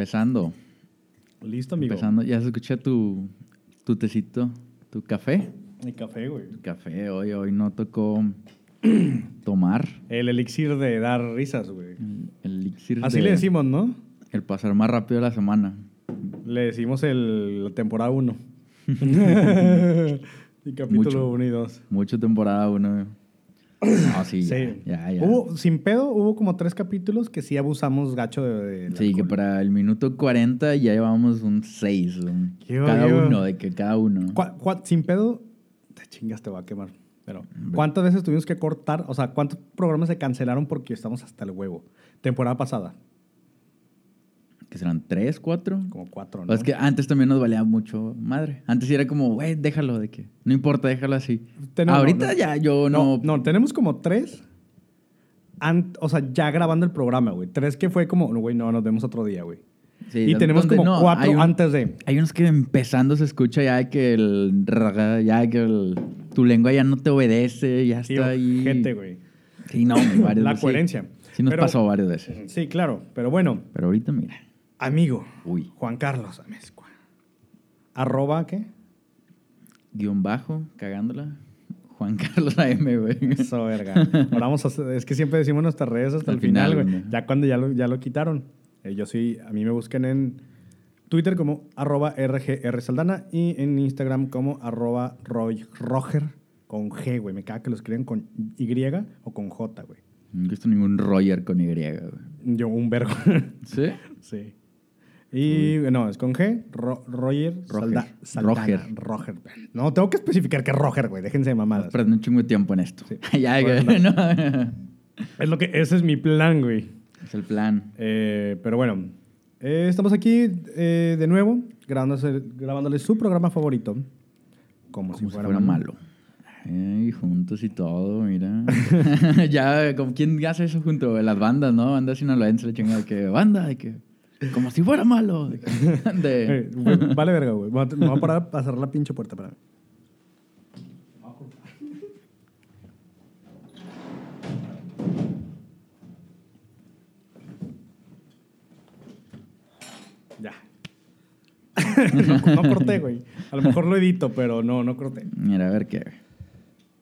Empezando. Listo, amigo. Empezando, ya se escucha tu, tu tecito, tu café. Mi café, güey. Tu café, hoy, hoy no tocó tomar. El elixir de dar risas, güey. El, el elixir Así de- le decimos, ¿no? El pasar más rápido la semana. Le decimos el, la temporada 1. y capítulo Mucho. 1 y 2. Mucho temporada uno. No, sí, ya, Sí. ya, ya. Hubo, sin pedo, hubo como tres capítulos que sí abusamos gacho de. de Sí, que para el minuto 40 ya llevamos un 6. Qué Cada uno, de que cada uno. ¿Cuá- cuá- sin pedo, te chingas, te va a quemar. Pero, ¿cuántas veces tuvimos que cortar? O sea, ¿cuántos programas se cancelaron porque estamos hasta el huevo? Temporada pasada, Que serán 3, 4. como cuatro, ¿no? Pues es que antes también nos valía mucho madre. Antes sí era como, güey, déjalo de que. No importa, déjalo así. Tenemos- Ahorita no, ya yo no, no. no, tenemos como tres. an- o sea, ya grabando el programa, güey. Tres que fue como, no, güey, no, nos vemos otro día, güey. Sí, y tenemos donde como no, cuatro un- antes de. Hay unos que empezando se escucha ya que el. Ya que el- tu lengua ya no te obedece, ya Sí, está ahí. gente, güey. Sí, no, güey, varias La veces. coherencia. Sí, nos Pero- pasó varias veces. Sí, claro. Pero bueno, Pero ahorita, mira. Amigo, Uy. Juan Carlos Amezcua. Arroba, ¿qué? Guión bajo, cagándola. Juan Carlos AM, güey. Eso, verga. Ahora vamos a es que siempre decimos nuestras redes hasta Al el final, final, güey. Ya cuando ya lo, ya lo quitaron. Eh, yo sí, a mí me buscan en Twitter como arroba RGR Saldana y en Instagram como arroba Roy- Roger con G, güey. Me caga que lo escriben con Y o con J, güey. No he visto ningún Roger con Y, güey. Yo, un vergo. ¿Sí? sí. Y no, es con G, Ro- Roger, Roger. Salda-. Roger. Roger. No, tengo que especificar que es Roger, güey. Déjense de mamadas. Perdiendo un chingo de tiempo en esto. Sí. ya, Bueno, güey, no. Es lo que, ese es mi plan, güey. Es el plan. Eh, pero bueno, eh, estamos aquí eh, de nuevo grabándoles su programa favorito. Como, Como si fuera malo. Ey, juntos y todo, mira. ya, como quién hace eso junto las bandas, ¿no? Bandas sinaloenses, la chingada, que banda, de que. Como si fuera malo. De, güey, vale verga, güey. Me voy a- parar a cerrar la pinche puerta para Ya. no, no corté, güey. A lo mejor lo edito, pero no, no corté. Mira, a ver qué.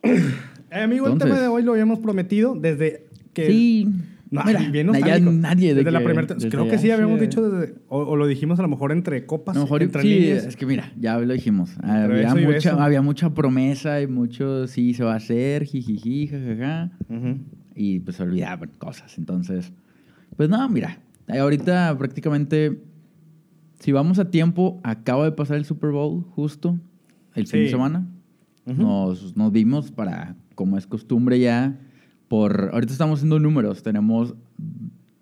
Eh, amigo, el tema de hoy lo habíamos prometido desde que... Sí. No, mira, bien ya nadie de desde la primera desde creo que sí habíamos dicho desde, o, o lo dijimos a lo mejor entre copas A lo mejor entre sí, líneas. es que mira, ya lo dijimos. Había mucha, había mucha promesa y mucho sí se va a hacer, jijiji, jajaja. Y pues se olvidaban cosas. Entonces, pues no, mira, ahorita prácticamente, si vamos a tiempo, acaba de pasar el Super Bowl justo el fin de semana. Nos, nos vimos para, como es costumbre ya, por, ahorita estamos haciendo números, tenemos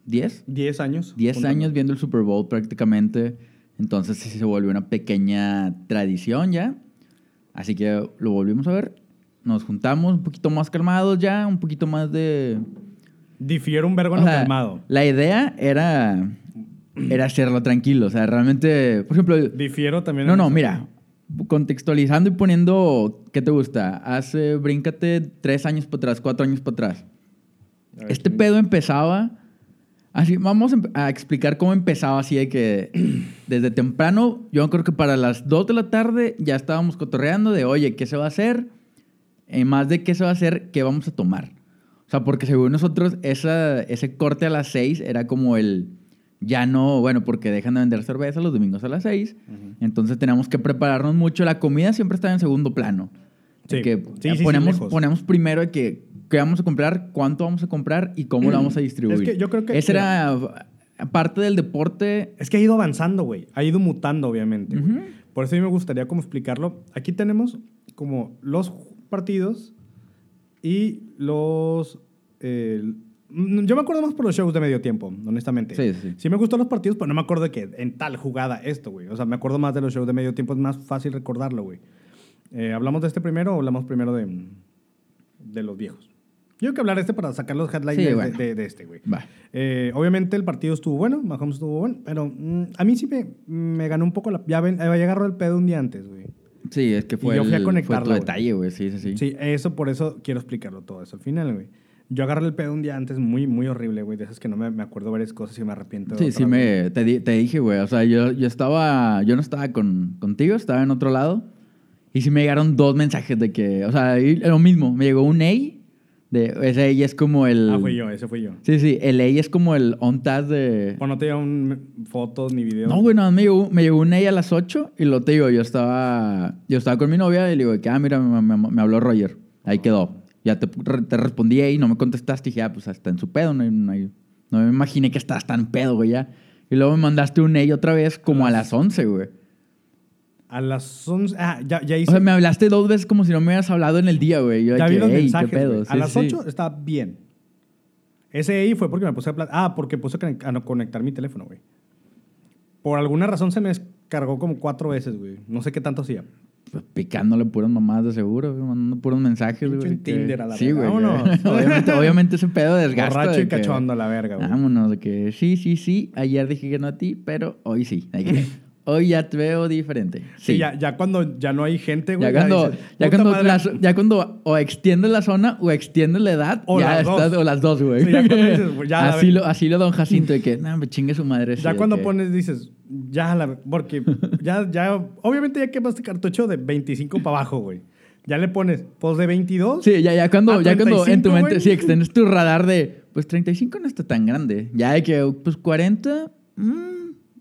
10, 10 años 10 juntando. años viendo el Super Bowl prácticamente. Entonces sí se volvió una pequeña tradición ya. Así que lo volvimos a ver. Nos juntamos un poquito más calmados ya, un poquito más de... difiere un vergo en O lo sea, calmado La idea era, era hacerlo tranquilo. O sea, realmente, por ejemplo... difiero también No, en no, eso. mira. Contextualizando y poniendo... ¿Qué te gusta? Hace, bríncate tres años para atrás, cuatro años para atrás. Ver, Este ¿quién- pedo empezaba. Así, vamos a empe- a explicar cómo empezaba así de que desde temprano, yo creo que para las 2 de la tarde ya estábamos cotorreando de, oye, ¿qué se va a hacer? Eh, más de qué se va a hacer, ¿qué vamos a tomar? O sea, porque según nosotros, esa, ese corte a las 6 era como el, ya no, bueno, porque dejan de vender cerveza los domingos a las 6, Ujú. entonces tenemos que prepararnos mucho. La comida siempre está en segundo plano. Sí. que Sí, sí, sí, ponemos, ponemos primero de que qué vamos a comprar, cuánto vamos a comprar y cómo lo vamos a distribuir. Es que yo creo que- Esa era parte del deporte. es que ha ido avanzando güey ha ido mutando obviamente por eso a mí me gustaría como explicarlo aquí tenemos como los partidos y los eh, yo me acuerdo más por los shows de medio tiempo, honestamente. Sí, sí, sí. Me gustan los partidos, pero no me acuerdo de que en tal jugada esto, güey. O sea, me acuerdo más de los shows de medio tiempo, es más fácil recordarlo, güey. Eh, ¿Hablamos de este primero o hablamos primero de, de los viejos? Yo creo que hablar de este para sacar los headlines Sí, de, bueno. de- de este, güey. Eh, obviamente el partido estuvo bueno, Mahomes estuvo bueno, pero mm, a mí sí me, me ganó un poco la... Ya, ven, ya agarró el pedo un día antes, güey. Sí, es que fue, yo fui a el, fue conectarla, tu güey. detalle, güey. Sí, sí, sí. Sí, eso por eso quiero explicarlo todo eso al final, güey. Yo agarré el pedo un día antes muy, muy horrible, güey. De esas que no me, me acuerdo varias cosas y me arrepiento. Sí, sí, me, te, di- te dije, güey. O sea, yo, yo estaba, yo no estaba con, contigo, estaba en otro lado. Y sí me llegaron dos mensajes de que, o sea, lo mismo. Me llegó un A, de, ese A es como el... Ah, fui yo, ese fui yo. Sí, sí, el A es como el on task de... O no te llevan fotos ni videos. No, güey, no, me llegó, me llegó un A a las 8 y lo te digo, yo estaba, yo estaba con mi novia y le digo que, ah, mira, me, me- me habló Roger. Ahí quedó. Ya te, te respondí ahí, no me contestaste y dije, ah, pues está en su pedo. No, no, me imaginé que estabas tan pedo, güey, ya. Y luego me mandaste un A otra vez como a las 11, güey. A las 11. Ah, ya, ya O hice. sea, me hablaste dos veces como si no me hubieras hablado en el día, güey. Yo ya que, vi los "Ey, mensajes. ¿qué pedo? a Sí, las sí. 8 está bien. Ese ahí fue porque me puse a. Ah, porque puse a no conectar mi teléfono, güey. Por alguna razón se me descargó como cuatro veces, güey. No sé qué tanto hacía. Pues picándole puras mamadas de seguro, güey, mandando puros mensajes, güey. que- Tinder a la Sí, verga. güey. Vámonos. obviamente, obviamente ese pedo desgasta. Borracho de y que- cachondo a la verga, güey. Vámonos, de que sí, sí, sí. Ayer dije que no a ti, pero hoy sí. Hoy ya te veo diferente. Sí, Sí, ya, ya cuando ya no hay gente, güey. Ya cuando, dices, ya, "Puta cuando madre". las- ya cuando o extiendes la zona o extiendes la edad, O ya las estás, dos. o las dos, güey. Sí, ya cuando dices, pues, ya así, lo, así lo don Jacinto, de que, no, me chingue su madre. Ya cuando que- pones, dices, ya la. Porque ya, ya. Obviamente ya quemaste cartucho de 25 para abajo, güey. Ya le pones, pues de 22. Sí, ya, ya cuando, a ya cuando en tu 35, mente, güey. sí, extiendes tu radar de, pues 35 no está tan grande. Ya de que, pues 40, mm,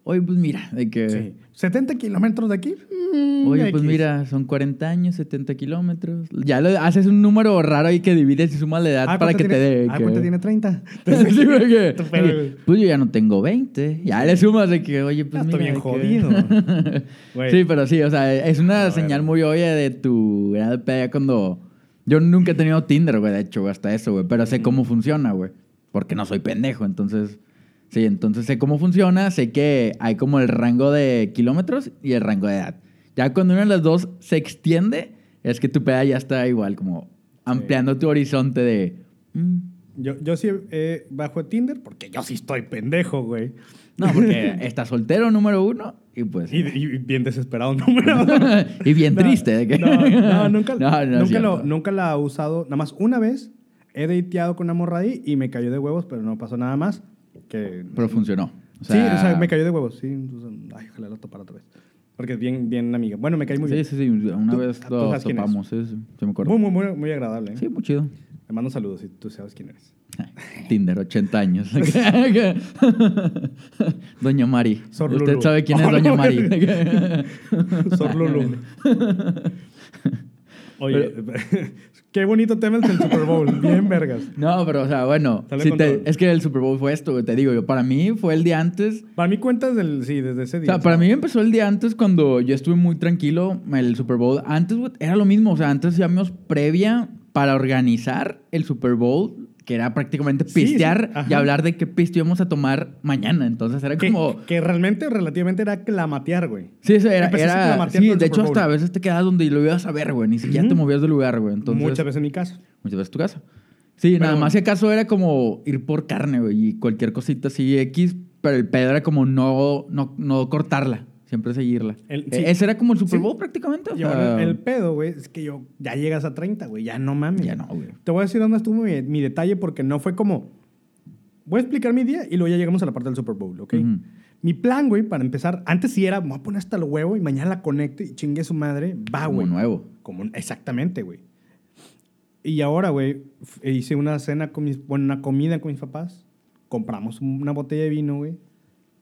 hoy pues mira, de que... Sí. 70 kilómetros de aquí. mm, Oye, pues X. mira, son 40 años, 70 kilómetros. Ya lo, haces un número raro ahí que divides y sumas la edad Ah, para ¿cuánto que tiene? te dé. Ah, que- ¿cuánto tiene 30? Sí, güey, que- Tu pedo, güey. pues yo ya no tengo 20. Ya le sumas de que, oye, pues Ya mira. estoy bien jodido. Sí, pero sí, o sea, es una señal muy obvia de tu edad ya cuando... Yo nunca he tenido Tinder, güey, de hecho, hasta eso, güey. Pero sé cómo funciona, güey. Porque no soy pendejo, entonces... Sí, entonces sé cómo funciona, sé que hay como el rango de kilómetros y el rango de edad. Ya cuando una de las dos se extiende, es que tu peda ya está igual, como ampliando tu horizonte de... mm, Yo, yo sí eh, bajo Tinder porque yo sí estoy pendejo, güey. No, porque está soltero número uno y pues... Y, y bien desesperado número. y bien No, triste. De que... No, no, nunca, No, nunca, lo, nunca la he usado. Nada más una vez he dateado con una morra ahí y me cayó de huevos, pero no pasó nada más. Que, Pero funcionó. O sí, o sea, me cayó de huevos. Sí, ay, ojalá lo topara otra vez. Porque es bien, bien amiga. Bueno, me caí muy Sí, bien. sí, sí. Una Tú- vez lo topamos. Sí, sí, sí me acuerdo. Muy, muy, muy, muy agradable. ¿eh? Sí, muy chido. Le mando saludos si tú sabes quién eres. Tinder, 80 años. Doña Mari. Sor Usted Lulu. sabe quién es Oh, Doña no. Mari. Sor Lulu. Oye, qué bonito tema el del Super Bowl. Bien vergas. No, pero, o sea, bueno. Si te- es que el Super Bowl fue esto, te digo yo. Para mí fue el día antes. Para mí cuentas del, sí, desde ese O día. sea, para mí empezó el día antes cuando yo estuve muy tranquilo. El Super Bowl. Antes, era lo mismo. O sea, antes hacíamos previa para organizar el Super Bowl, que era prácticamente Sí, sí, pistear y hablar de qué piste íbamos a tomar mañana. Entonces era que, como. que realmente, relativamente era clamatear, güey. Sí, eso era. Era sí, de hecho, hasta a veces te quedabas donde lo ibas a ver, güey. Ni siquiera te movías del lugar, güey. Entonces, Muchas veces en mi caso. Muchas veces tu casa. Sí, Pero nada más si acaso era como ir por carne, güey, y cualquier cosita así X, pero el pedo era como no, no, no cortarla, siempre seguirla. El- E- sí. Ese era como el Super Sí. Bowl prácticamente. o Y sea, el pedo, güey, es que yo ya llegas a 30, güey. Ya no mames. Ya no, güey. Te voy a decir dónde estuvo mi, mi detalle porque no fue como. Voy a explicar mi día y luego ya llegamos a la parte del Super Bowl, ¿ok? Ujú. Mi plan, güey, para empezar, antes sí era, me voy a poner hasta el huevo y mañana la conecto y chingue su madre. Va, como güey. nuevo. Como, exactamente, güey. Y ahora, güey, hice una cena con mis, bueno, una comida con mis papás. Compramos una botella de vino, güey.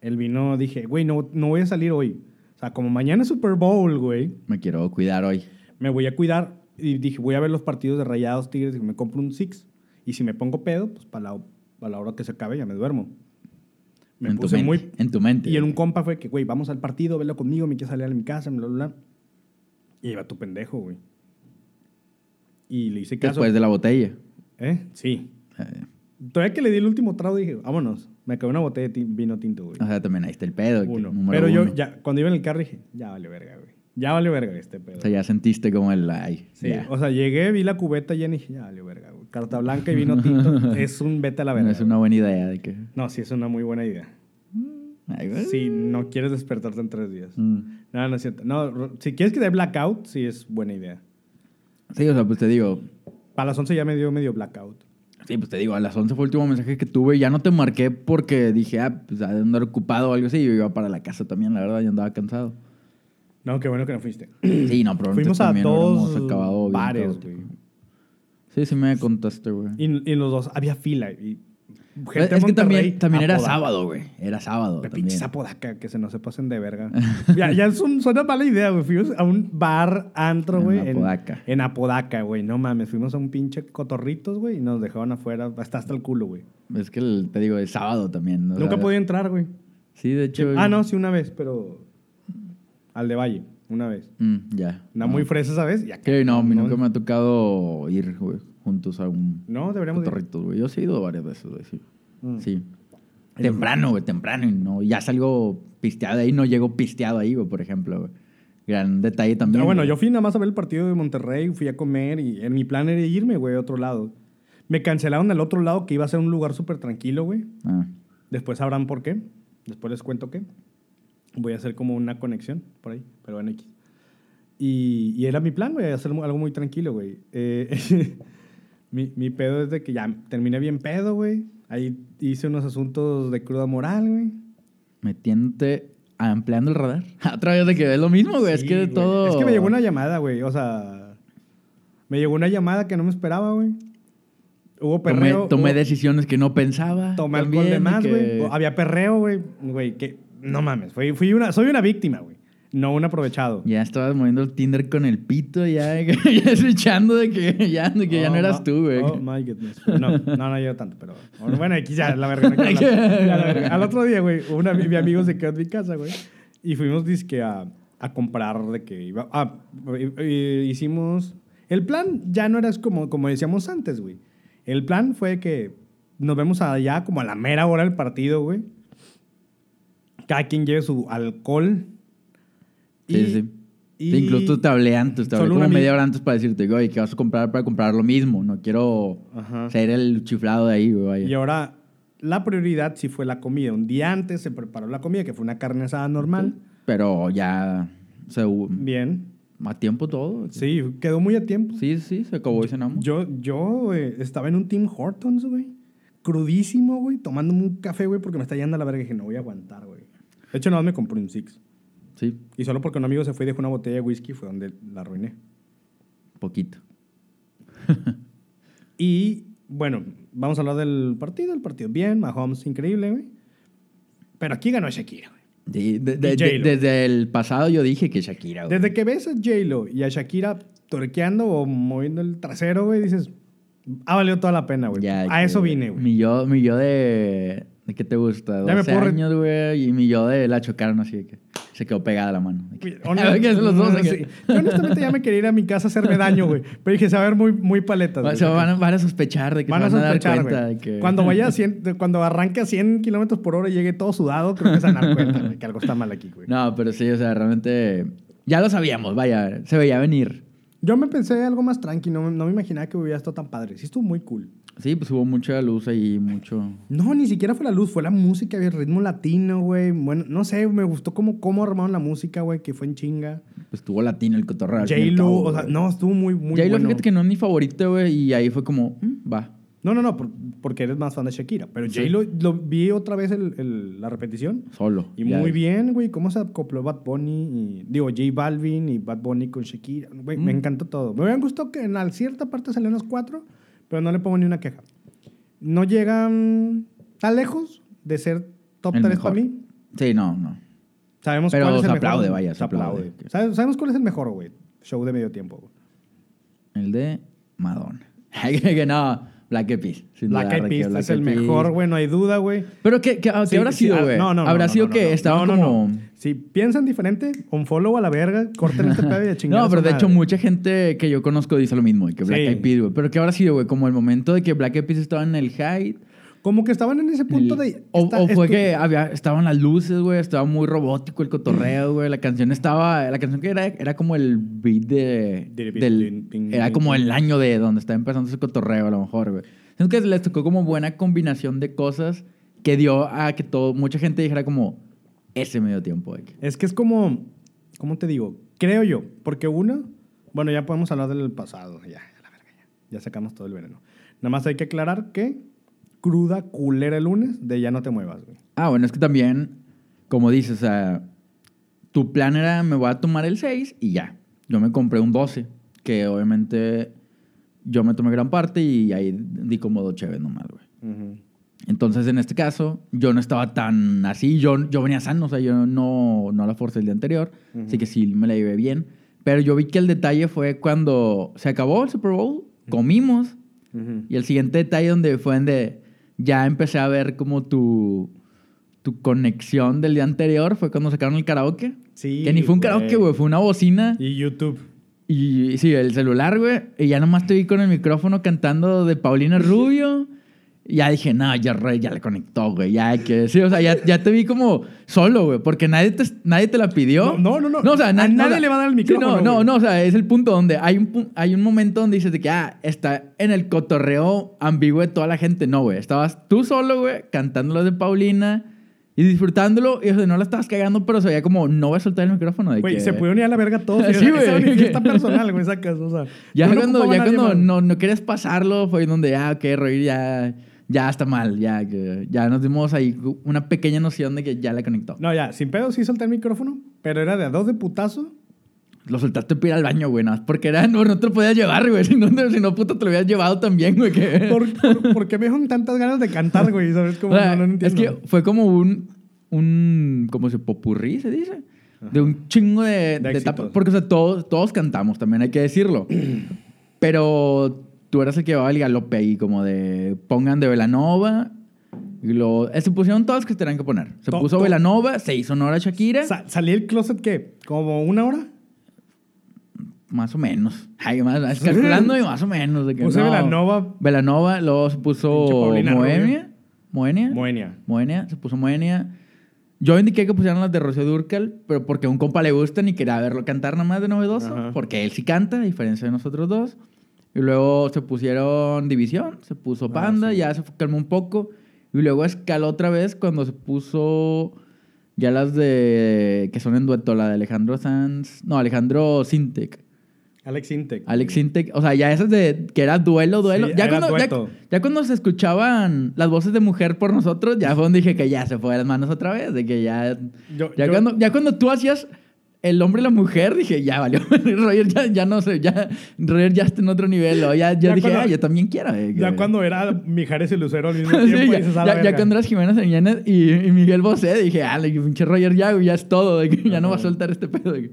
El vino dije, güey, no, no voy a salir hoy. O sea, como mañana es Super Bowl, güey, Me quiero cuidar hoy. me voy a cuidar. Y dije, voy a ver los partidos de Rayados Tigres y me compro un Six. Y si me pongo pedo, pues para la, para la hora que se acabe ya me duermo. Me en, tu puse mente, muy... en tu mente. Y en un compa fue que, güey, vamos al partido, velo conmigo, me quiero salir a mi casa, bla, bla, bla. Y iba tu pendejo, güey. Y le hice caso. Después de la botella. ¿Eh? Sí. Eh, Todavía que le di el último trago dije, vámonos. Me acabé una botella de vino tinto, güey. o sea, también ahí está el pedo. Uno. Pero yo, uno. ya, cuando iba en el carro dije, ya vale verga, güey. Ya vale verga este pedo. O sea, ya sentiste como el... Ay, Sí, ya. o sea, llegué, vi la cubeta llena y dije, ya vale verga, güey. Carta blanca y vino tinto es un vete a la verga. no es una buena idea de que... No, sí, es una muy buena idea. Ay, güey. Si no quieres despertarte en tres días. Mm. No, no es cierto. No, si quieres que dé blackout, sí es buena idea. Sí, o sea, pues te digo... Para las 11 ya me dio medio blackout. Sí, pues te digo, a las 11 fue el último mensaje que tuve. Ya no te marqué porque dije, ah, pues ha de andar ocupado o algo así. Yo iba para la casa también, la verdad, ya andaba cansado. No, qué bueno que no fuiste. Sí, no, probablemente Fuimos a también dos hubiéramos acabado bien bares, caótico. güey. Sí, sí me contaste, güey. Y, y los dos había fila. Y gente Es que Monterrey, también, también era sábado, güey. Era sábado también. pinche Apodaca, que se no se pasen de verga. ya, ya es un- suena mala idea, güey. Fuimos a un bar, antro, En güey. Apodaca. En Apodaca, güey. No mames. Fuimos a un pinche cotorritos, güey, y nos dejaron afuera. Hasta hasta el culo, güey. Es que el- te digo, es sábado también. o Nunca podía entrar, güey. Sí, de hecho. Ah, no, sí, una vez, pero. Al de Valle, una vez. Mm, ya. Una No. muy fresa, ¿sabes? Y acá, Sí, no, a mí no, nunca me ha tocado ir, güey, juntos a un No, deberíamos güey. Yo sí he ido varias veces, güey, sí. Mm. Sí. Temprano, güey, temprano. Y no, ya salgo pisteado de ahí, no llego pisteado ahí, güey, por ejemplo, güey. Gran detalle también. Ah, bueno, güey. yo fui nada más a ver el partido de Monterrey, fui a comer y en mi plan era irme, güey, a otro lado. Me cancelaron el otro lado que iba a ser un lugar súper tranquilo, güey. Ah, Después sabrán por qué. Después les cuento qué. Voy a hacer como una conexión por ahí, pero en X. Y, y era mi plan, güey, hacer algo muy tranquilo, güey. Eh, mi, mi pedo es de que ya terminé bien pedo, güey. Ahí hice unos asuntos de cruda moral, güey. metiéndote, ampliando el radar. Otra vez de que es lo mismo, güey. es que de todo. Es que me llegó una llamada, güey. O sea, me llegó una llamada que no me esperaba, güey. Hubo Tomé, perreo. tomé hubo- decisiones que no pensaba. Tomé alcohol de más, güey. Había perreo, güey. Güey, que no mames. Fui, fui una, soy una víctima, güey. No un aprovechado. Ya estabas moviendo el Tinder con el pito, ya, ya escuchando de que ya, de que ya no Oh, eras tú, güey. Oh, my goodness. No, no, no yo tanto, pero... Bueno, aquí ya, la verga. no la verga. Al otro día, güey, una, mi amigo se quedó en mi casa, güey. Y fuimos, disque, a, a comprar de que iba... Ah, hicimos... El plan ya no era como, como decíamos antes, güey. El plan fue que nos vemos allá como a la mera hora del partido, güey. Cada quien lleve su alcohol. Sí, Y- sí. y- Sí, incluso hablé antes, te hablé Solo como media hora antes para decirte, oye, ¿qué vas a comprar para comprar lo mismo? No quiero Ajá. ser el chiflado de ahí, güey. Y ahora, la prioridad sí fue la comida. Un día antes se preparó la comida, que fue una carne asada normal. Pero ya se Bien. a tiempo todo. Sí, quedó muy a tiempo. Sí, sí, se acabó y cenamos. Yo, yo eh, estaba en un Tim Hortons, güey. Crudísimo, güey. Tomándome un café, güey, porque me está yendo a la verga. Y dije, no voy a aguantar, güey. De hecho, nada más me compré un Six. Sí, Y solo porque un amigo se fue y dejó una botella de whisky fue donde la arruiné. poquito. Y, bueno, vamos a hablar del partido. El partido bien, Mahomes increíble, güey. Pero aquí ganó Shakira, güey. Sí, de- de- de- desde el pasado yo dije que Shakira, güey. Desde que ves a J-Lo y a Shakira torqueando o moviendo el trasero, güey, dices, ha valido toda la pena, güey. Ya, A eso vine, güey. Mi yo, mi yo de... ¿De qué te gusta? Ya me 12 puedo re- años, güey. Y mi yo de la chocaron así de que se quedó pegada la mano. A honestamente ya me quería ir a mi casa a hacerme daño, güey. Pero dije, se va a ver muy, muy paletas. güey. Se van, a- van a sospechar de que Van a se van a sospechar, dar cuenta de que... Cuando vaya a 100, de- cuando arranque a 100 kilómetros por hora y llegue todo sudado, creo que se van a dar cuenta, güey, que algo está mal aquí, güey. No, pero sí, o sea, realmente... Ya lo sabíamos, vaya. Se veía venir. Yo me pensé algo más tranqui, no, no me imaginaba que hubiera estado tan padre. Sí estuvo muy cool. Sí, pues hubo mucha luz ahí, mucho... No, ni siquiera fue la luz, fue la música, el ritmo latino, güey. Bueno, no sé, me gustó cómo, cómo armaron la música, güey, que fue en chinga. Pues estuvo latino el cotorreo. al fin y al J-Lo, o sea, no, estuvo muy, muy J-Lo, bueno. fíjate que no es mi favorito, güey. Y ahí fue como, mm, va. No, no, no, por- porque eres más fan de Shakira. Pero Sí. J-Lo, lo vi otra vez el- el- la repetición. Solo. Y ya. muy bien, güey, cómo se acopló Bad Bunny, y, digo, J Balvin y Bad Bunny con Shakira. Güey, me Mm. encantó todo. Me hubieran gustado que en al- cierta parte salieran los cuatro, pero no le pongo ni una queja. No llegan tan lejos de ser top El 3 mejor. para mí. Sí, no, no. Sabemos Pero cuál es el aplaude, mejor. vaya, Se aplaude. aplaude. Sabe- Sabemos cuál es el mejor, güey. Show de medio tiempo, güey. El de Madonna. que no, Black Eyed Black Eyed que es el mejor, güey, no hay duda, güey. Pero ¿qué, qué, qué Sí, habrá sí, sido, ah, güey? No, no, no, Habrá no, sido no, que no. estaban No, no, como... Si piensan diferente, un follow a la verga, corten este pedo y a chingar. No, pero de hecho mucha gente que yo conozco dice lo mismo, que Black Sí. Eyed Peas, güey. Pero ¿qué habrá sido, güey? Como el momento de que Black Eyed Peas estaba en el high. Como que estaban en ese punto el- de... O, está- o fue que había, estaban las luces, güey. Estaba muy robótico el cotorreo, güey. La canción estaba... La canción que era, era como el beat de... Del era como el año de donde está empezando ese cotorreo, a lo mejor, güey. Siento que les tocó como buena combinación de cosas que dio a que todo... Mucha gente dijera como... Ese medio tiempo, güey. Es que es como... ¿Cómo te digo? Creo yo. Porque una... Bueno, ya podemos hablar del pasado. Ya, a la verga, ya. Ya sacamos todo el veneno. Nada más hay que aclarar que cruda, culera el lunes, de ya no te muevas, güey. Ah, bueno, es que también, como dices, o sea, tu plan era me voy a tomar el 6 y ya. Yo me compré un 12, que obviamente yo me tomé gran parte y ahí di como dos chéves nomás, güey. Entonces, en este caso, yo no estaba tan así, yo, yo venía sano, o sea, yo no, no la forcé el día anterior, así que sí me la llevé bien. Pero yo vi que el detalle fue cuando se acabó el Super Bowl, comimos, y el siguiente detalle donde fue donde ya empecé a ver como tu, tu conexión del día anterior fue cuando sacaron el karaoke. Sí. Que ni fue un karaoke, güey, fue una bocina. Y YouTube. Y sí, el celular, güey. Y ya nomás estoy con el micrófono cantando de Paulina Rubio. Ya dije, no, ya, re- ya le conectó, güey. Ya hay que sí, o sea, ya, ya te vi como solo, güey. Porque nadie te, nadie te la pidió. No, no, no, no. o sea, A na- nadie o le va a dar el sí, micrófono, no, no, no, o sea, es el punto donde hay un, hay un momento donde dices de que, ah, está en el cotorreo ambiguo de toda la gente. No, güey. Estabas tú solo, güey, cantando de Paulina y disfrutándolo. Y o sea, no la estabas cagando, pero se veía como, no voy a soltar el micrófono. De Güey, que... se pudieron ir a la verga todos. Sí, güey. Esa fiesta personal, güey, sacas. O sea, Ya cuando, ya cuando no, no querías pasarlo, fue donde, ah, ok, reír ya, ya está mal, ya, que- ya nos dimos ahí una pequeña noción de que ya la conectó. No, ya, sin pedo sí solté el micrófono, pero era de a dos de putazo. Lo soltaste para ir al baño, güey, más porque era, no, no te lo podías llevar, güey, si no, si no, puta, te lo habías llevado también, güey, que... ¿Por, por, por qué me dejan tantas ganas de cantar, güey? ¿Sabes? Como, O sea, no, no es entiendo. que fue como un, un, ¿cómo se popurrí, se dice? De un chingo de, de etapas. Porque, o sea, todos, todos cantamos, también hay que decirlo. Pero tú eras el que llevaba el galope ahí, como de pongan de Velanova. Lo, eh, se pusieron todas que tenían que poner. Se To- puso to- Velanova, se hizo honor a Shakira. Sa- ¿Salí del closet qué? ¿Como una hora? Más o menos. Ay, más, calculando y más o menos. De que, Puse no. Velanova. Velanova, luego se puso Paulina Moenia. Moenia. Moenia. Moenia, se puso Moenia. Yo indiqué que pusieran las de Rocío Durcal, pero porque a un compa le gustan y quería verlo cantar nada más de novedoso, Ajá. porque él sí canta, a diferencia de nosotros dos. Y luego se pusieron División, se puso Ah, Panda, sí. ya se calmó un poco. Y luego escaló otra vez cuando se puso ya las de que son en dueto, la de Alejandro Sanz, no, Alejandro Sintek. Alex Intec. Alex Intec, o sea, ya esas de que era duelo, duelo. Sí, ya, era cuando, ya- cuando se escuchaban las voces de mujer por nosotros, ya fue donde dije que ya se fue de las manos otra vez, de que ya. Yo- ya, yo- cuando, ya cuando tú hacías el hombre y la mujer, dije, ya valió. Roger ya, ya no sé, ya. Roger ya está en otro nivel. o ya, ya, Ya dije, cuando- ah, yo también quiero. eh, Ya cuando era Mijares y Lucero al mismo Sí, tiempo, ya, dices, "A la ya, ya verga". cuando eras Jimena Señanes y, y Miguel Bosé, dije, ah, le dije, pinche Roger ya, ya es todo, de que ya no va a soltar este pedo. de que-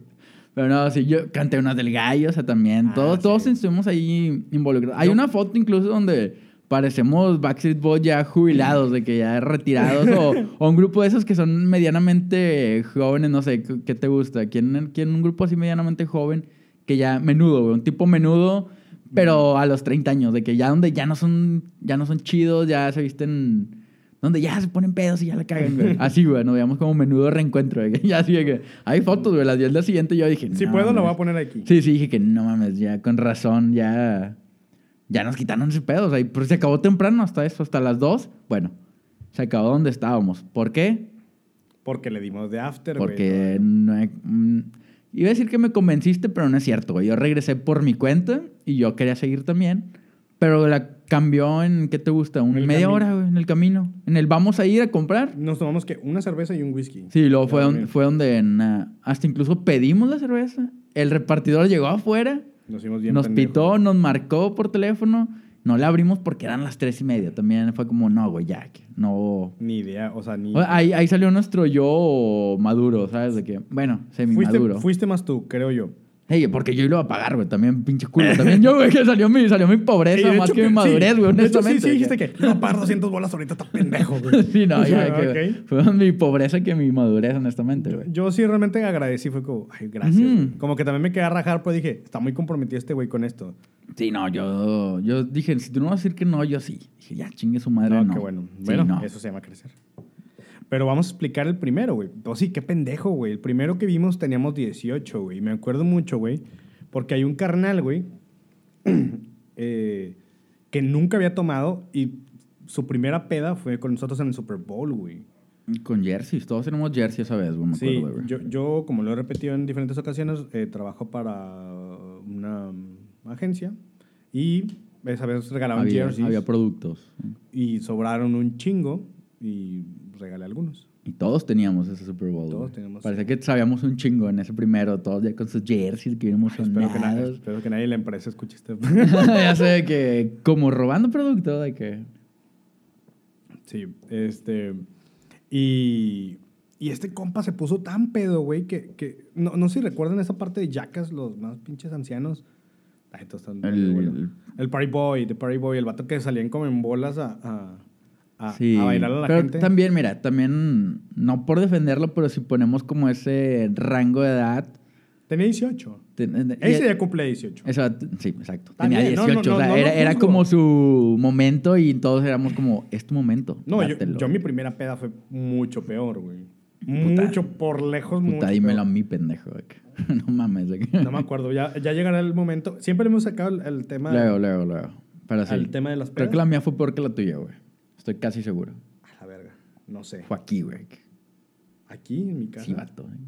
Pero no, sí, yo canté unas del gallo, o sea, también. Ah, todos, sí. todos estuvimos ahí involucrados. Hay Yo- una foto incluso donde parecemos Backstreet Boys ya jubilados, de que ya retirados, o, o un grupo de esos que son medianamente jóvenes, no sé, ¿qué te gusta? ¿Quién, quién un grupo así medianamente joven que ya menudo, güey, un tipo menudo, pero a los 30 años, de que ya donde ya no son, ya no son chidos, ya se visten, donde ya se ponen pedos y ya la cagan, güey. Así, güey, nos veíamos como menudo reencuentro, que ya así que hay fotos, güey, las 10 del siguiente yo dije, Si no, puedo, lo mames. voy a poner aquí. Sí, sí, dije que no mames, ya con razón, ya, ya nos quitaron ese pedo, o sea, pero se acabó temprano hasta eso, hasta las 2, bueno, se acabó donde estábamos. ¿Por qué? Porque le dimos de after, güey. Porque no he- mm, iba a decir que me convenciste, pero no es cierto, güey. Yo regresé por mi cuenta y yo quería seguir también. Pero la cambió en, ¿qué te gusta? Una media camino. hora, güey, en el camino. En el vamos a ir a comprar. Nos tomamos que una cerveza y un whisky. Sí, luego fue, fue donde en, ah, hasta incluso pedimos la cerveza. El repartidor llegó afuera, Nos bien pitó, nos marcó por teléfono. No le abrimos porque eran las tres y media. También fue como, no, güey, ya, no... Ni idea, o sea, ni... Ahí, ahí salió nuestro yo maduro, ¿sabes? De que, bueno, semi fuiste, maduro. fuiste más tú, creo yo. Ey, porque yo lo iba a pagar, güey. También, pinche culo. También yo, güey, que salió mi, salió mi pobreza más hecho que mi madurez, güey, de hecho, honestamente. sí, sí, dijiste que no pagar 200 bolas ahorita está pendejo, güey. Sí, no, ya, que Ok. fue más mi pobreza que mi madurez, honestamente, güey. Yo sí realmente agradecí, fue como, ay, gracias. Como que también me quedé a rajar, pero dije, está muy comprometido este güey con esto. Sí, no, yo, yo dije, si tú no vas a decir que no, yo sí. Dije, ya, chingue su madre, No, no. qué bueno. Bueno, no. eso se llama crecer. Pero vamos a explicar el primero, güey. Pues sí, qué pendejo, güey. El primero que vimos teníamos 18, güey. Me acuerdo mucho, güey. Porque hay un carnal, güey, eh, que nunca había tomado y su primera peda fue con nosotros en el Super Bowl, güey. Con jerseys, todos tenemos jerseys esa vez, güey, me Sí, acuerdo, güey. yo, yo, como lo he repetido en diferentes ocasiones, eh, trabajo para una agencia y Esa vez regalaban Había, jerseys. había productos. y sobraron un chingo y regalé algunos. Y todos teníamos ese Super Bowl. Todos teníamos. Parece que sabíamos un chingo en ese primero, todos ya con sus jerseys que bien Espero que, nadie, espero que nadie en la empresa escuche este. ya sé que como robando producto de que sí, este. Y, y este compa se puso tan pedo, güey, que, que no, no sé si recuerdan esa parte de Jackas, los más pinches ancianos. Ay, están- El- el Party Boy, The Party Boy, el vato que salían como en bolas a, a, a, sí, a bailar a la pero gente. también mira, también no por defenderlo, pero si ponemos como ese rango de edad Tenía 18. ten- Ese y- ya cumple 18. Esa edad- sí, exacto. También, Tenía no, 18, no, o sea, no, no era, era como su momento y todos éramos como, es tu momento. No, yo, dátelo". yo mi primera peda fue mucho peor, güey. Puta. Mucho, por lejos, mucho. Puta, dímelo a peor. mí, pendejo. de que- no mames. que- No me acuerdo, ya, ya llegará el momento. Siempre hemos sacado el, el tema. Luego, luego, luego. Sí. Al tema de las Creo pedas. que la mía fue peor que la tuya, güey. Estoy casi seguro. A la verga, no sé. Fue aquí, güey. Aquí, en mi casa. Sí, vato. güey.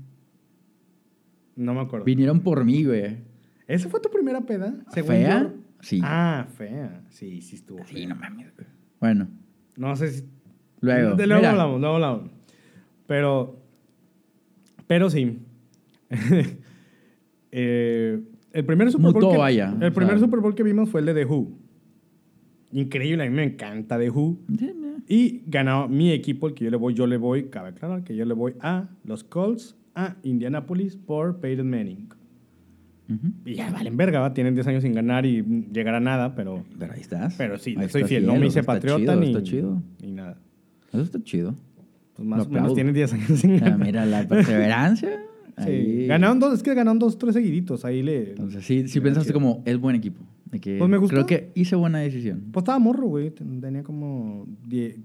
No me acuerdo. Vinieron por mí, güey. ¿Esa fue tu primera peda? según ¿Fea? yo? Sí. Ah, fea. Sí, sí estuvo. Sí, fea. no mames, güey. Bueno, No sé si. luego. De luego mira, hablamos, luego hablamos. Pero. Pero sí. Eh, el primer Super Bowl. Mutó, que, vaya, El primer. Super Bowl que vimos fue el de The Who. Increíble, a mí me encanta The Who. Y ganó mi equipo, el que yo le voy, yo le voy, cabe aclarar que yo le voy a los Colts, a Indianapolis por Peyton Manning. Y ya valen verga, ¿va? tienen 10 años sin ganar y llegar a nada, pero, Pero ahí estás. pero sí, Ahí soy fiel. No me hice patriota chido, ni, Está chido. ni nada. Eso está chido. Pues más Lo o menos aplaudo. tienen 10 años sin sea, ganar. mira, la perseverancia. Sí. ahí- Ganaron dos, es que ganaron dos, tres seguiditos. Ahí le. Entonces, sí, sí pensaste chido. como, es buen equipo. De que Pues me gustó. Creo que hice buena decisión. Pues estaba morro, güey. Tenía como 10,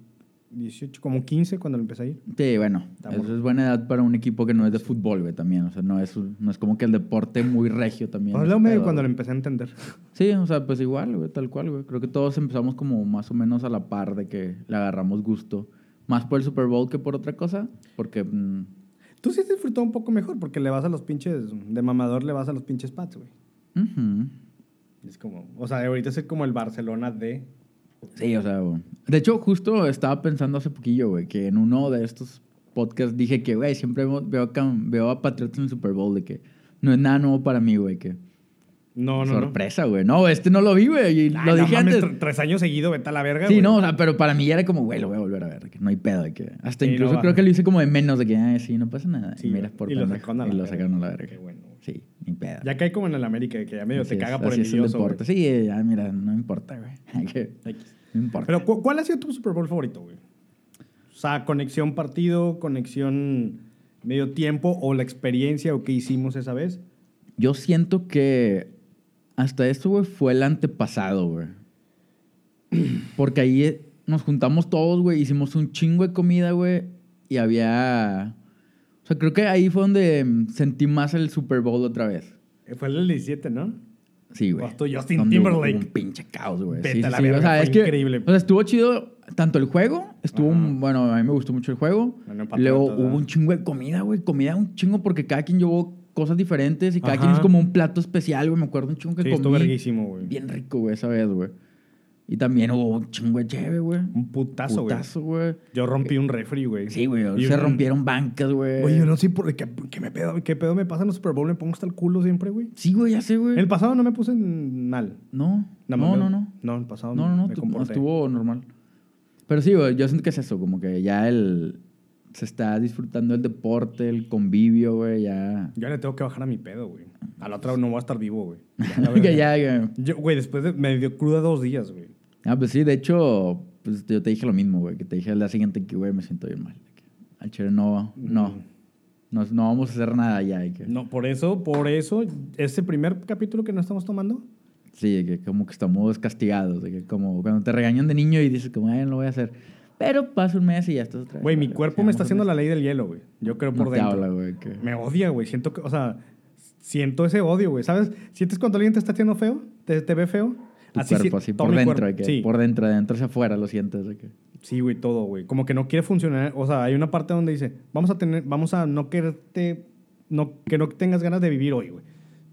18, como 15 cuando lo empecé a ir. Sí, bueno, Está eso es buena edad para un equipo que no es de fútbol, güey, también. O sea, no es, no es como que el deporte muy regio también. Pues medio pedo, cuando lo empecé a entender. Sí, o sea, pues igual, güey, tal cual, güey. Creo que todos empezamos como más o menos a la par de que le agarramos gusto. Más por el Super Bowl que por otra cosa. Porque, mm, Tú sí disfrutó un poco mejor porque le vas a los pinches. De mamador le vas a los pinches Pats, güey. ujú. Es como. O sea, ahorita es como el Barcelona de. Sí, o sea, güey. De hecho, justo estaba pensando hace poquillo, güey, que en uno de estos podcasts dije que, güey, siempre veo, acá- veo a Patriots en el Super Bowl, de que no es nada nuevo para mí, güey, que No, no, sorpresa, güey. No, este no lo vi, güey, no. lo no dije mames, antes. tr- tres años seguidos, vete a la verga. Sí, güey. no, o sea, pero para mí ya era como, güey, lo voy a volver a ver, que no hay pedo, de que hasta Sí, incluso no, creo que lo hice como de menos, de que, ay, sí, no pasa nada. Sí, y mira, güey. por Y lo sacaron a la Y lo verga. sacaron a la verga. Qué bueno, güey. Sí, ni pedo. Ya cae como en el América, que ya medio Así te es, caga por el idioso, güey. deporte. Sí, ya, mira, no importa, güey. No importa. Pero, ¿cu- ¿cuál ha sido tu Super Bowl favorito, güey? O sea, conexión partido, conexión medio tiempo o la experiencia o qué hicimos esa vez. Yo siento que hasta esto, güey, fue el antepasado, güey. Porque ahí eh, nos juntamos todos, güey, hicimos un chingo de comida, güey, y había... O sea, creo que ahí fue donde mm, sentí más el Super Bowl otra vez. Eh, Fue el del 17, ¿no? Sí, güey. Hasta Justin Donde hubo- Timberlake. hubo un pinche caos, güey. Vete Sí, a sí, la sí. verga, O sea, es que... increíble. O sea, estuvo chido tanto el juego, estuvo... Un- Bueno, a mí me gustó mucho el juego. Bueno, Luego hubo un chingo de comida, güey. Comida un chingo porque cada quien llevó cosas diferentes y cada Ajá. quien hizo como un plato especial, güey. Me acuerdo un chingo que Sí, comí. verguísimo, güey. Bien rico, güey, esa vez, güey. Y también hubo un chingo de güey. Un putazo, güey. Putazo, güey. Yo rompí un refri, güey. Sí, güey. Se un- rompieron bancas, güey. Güey, yo no sé por qué, qué me pedo, qué pedo me pasa en los Super Bowl. Me pongo hasta el culo siempre, güey. Sí, güey, ya sé, güey. El pasado no me puse mal. No, Nada no, no, no. No, el pasado No, no, no. comporté. Estuvo normal. Pero sí, güey, yo siento que es eso. Como que ya el... Se está disfrutando el deporte, el convivio, güey, ya... Yo le tengo que bajar a mi pedo, güey. A la otra no voy a estar vivo, güey. La que ya... Yo, güey, después de, me dio cruda dos días, güey. Ah, pues sí, de hecho, pues yo te dije lo mismo, güey. Que te dije día siguiente que, güey, me siento bien mal. Al chile no, no. Mm. No, no vamos a hacer nada ya. que- No, por eso, por eso, ese primer capítulo que no estamos tomando, Sí, que como que estamos castigados. Que como cuando te regañan de niño y dices, como, ay, no lo voy a hacer. Pero pasa un mes y ya estás otra vez. güey, mi cuerpo me está haciendo la ley del hielo, güey. Yo creo por No te dentro. habla, güey. que- Me odia, güey. Siento que, o sea, siento ese odio, güey. ¿Sabes? ¿Sientes cuando alguien te está haciendo feo? ¿Te, te ve feo? Tu Así, cuerpo, sí, así, todo por mi dentro. cuerpo. de que Sí. Por dentro, de dentro hacia afuera lo sientes. De que... Sí, güey, todo, güey. Como que no quiere funcionar. O sea, hay una parte donde dice, vamos a tener, vamos a no quererte, no, que no tengas ganas de vivir hoy, güey.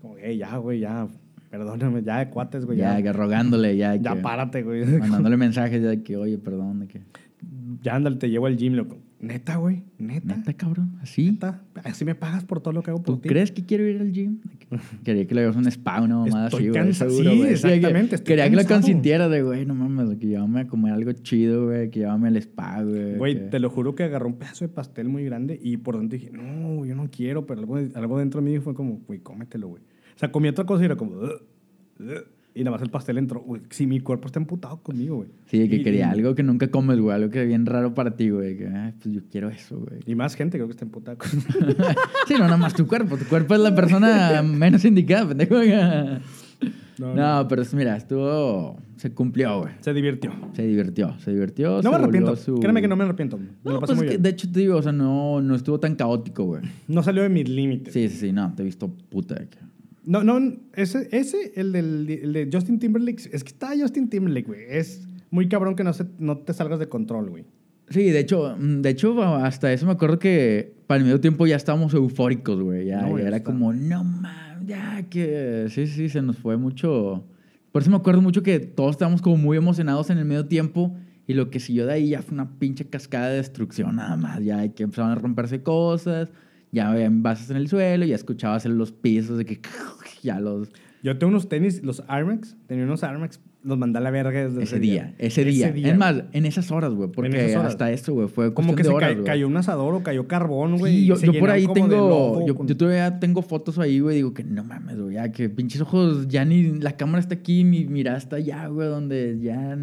Como, hey, ya, güey, ya. Perdóname, ya de cuates, güey. ya, Ya, que rogándole, ya. ya que- párate, güey. Mandándole mensajes ya de que, oye, perdón, de que. Ya ándale, te llevo al gym, loco. Neta, güey. Neta. Neta, cabrón, así. Neta. Así me pagas por todo lo que hago por ¿Tú crees que quiero ir al gym? Quería que le hagas un spa, una mamada Estoy así, güey. seguro, sí, güey. exactamente, estoy Quería que lo cansado. consintiera de, güey, no mames, que llévame a comer algo chido, güey, que llévame al spa, güey. que- Güey, te lo juro que agarró un pedazo de pastel muy grande y por dentro dije, no, yo no quiero, pero algo, algo dentro de mí fue como, güey, cómetelo, güey. O sea, comí otra cosa y era como, "Ugh, ugh", y nada más el pastel entró. Güey, si mi cuerpo está emputado conmigo, güey. Sí, que Y- quería y- algo que nunca comes, güey, algo que es bien raro para ti, güey. Que, ay, pues yo quiero eso, güey. Y más gente creo que está emputada con sí, no, nada más tu cuerpo. Tu cuerpo es la persona menos indicada, pendejo. No, No, pero es- mira, estuvo. Se cumplió, güey. Se divirtió. Se divirtió, se divirtió. No se me arrepiento. su- Créeme que no me arrepiento. Me No, lo pues pasé es muy que bien. de hecho te digo, o sea, no, no estuvo tan caótico, güey. No salió de mis límites. Sí, sí, sí, no, te he visto puta. No, no, ese, ese el, del, el de Justin Timberlake, es que está Justin Timberlake, güey. Es muy cabrón que no, se, no te salgas de control, güey. Sí, de hecho, mm, de hecho, hasta eso me acuerdo que para el medio tiempo ya estábamos eufóricos, güey. Ya, No, ya ya era está. como, no mames, ya que. Sí, sí, se nos fue mucho. Por eso me acuerdo mucho que todos estábamos como muy emocionados en el medio tiempo. Y lo que siguió de ahí ya fue una pinche cascada de destrucción nada más. Ya que empezaron a romperse cosas. Ya había envases en el suelo. Ya escuchabas en los pisos de que. Ya los. Yo tengo unos tenis, los Air Max, tenía unos Air Max, los mandé a la verga desde Ese día, ese día. Es más, en esas horas, güey. Porque horas. hasta eso, güey, fue como que de se horas, ca- cayó un asador o cayó carbón, güey. Sí, yo, por ahí tengo, yo, con- yo todavía tengo fotos ahí, güey, digo que no mames, güey, ya que pinches ojos, ya ni la cámara está aquí, mi mirada está allá, güey, donde ya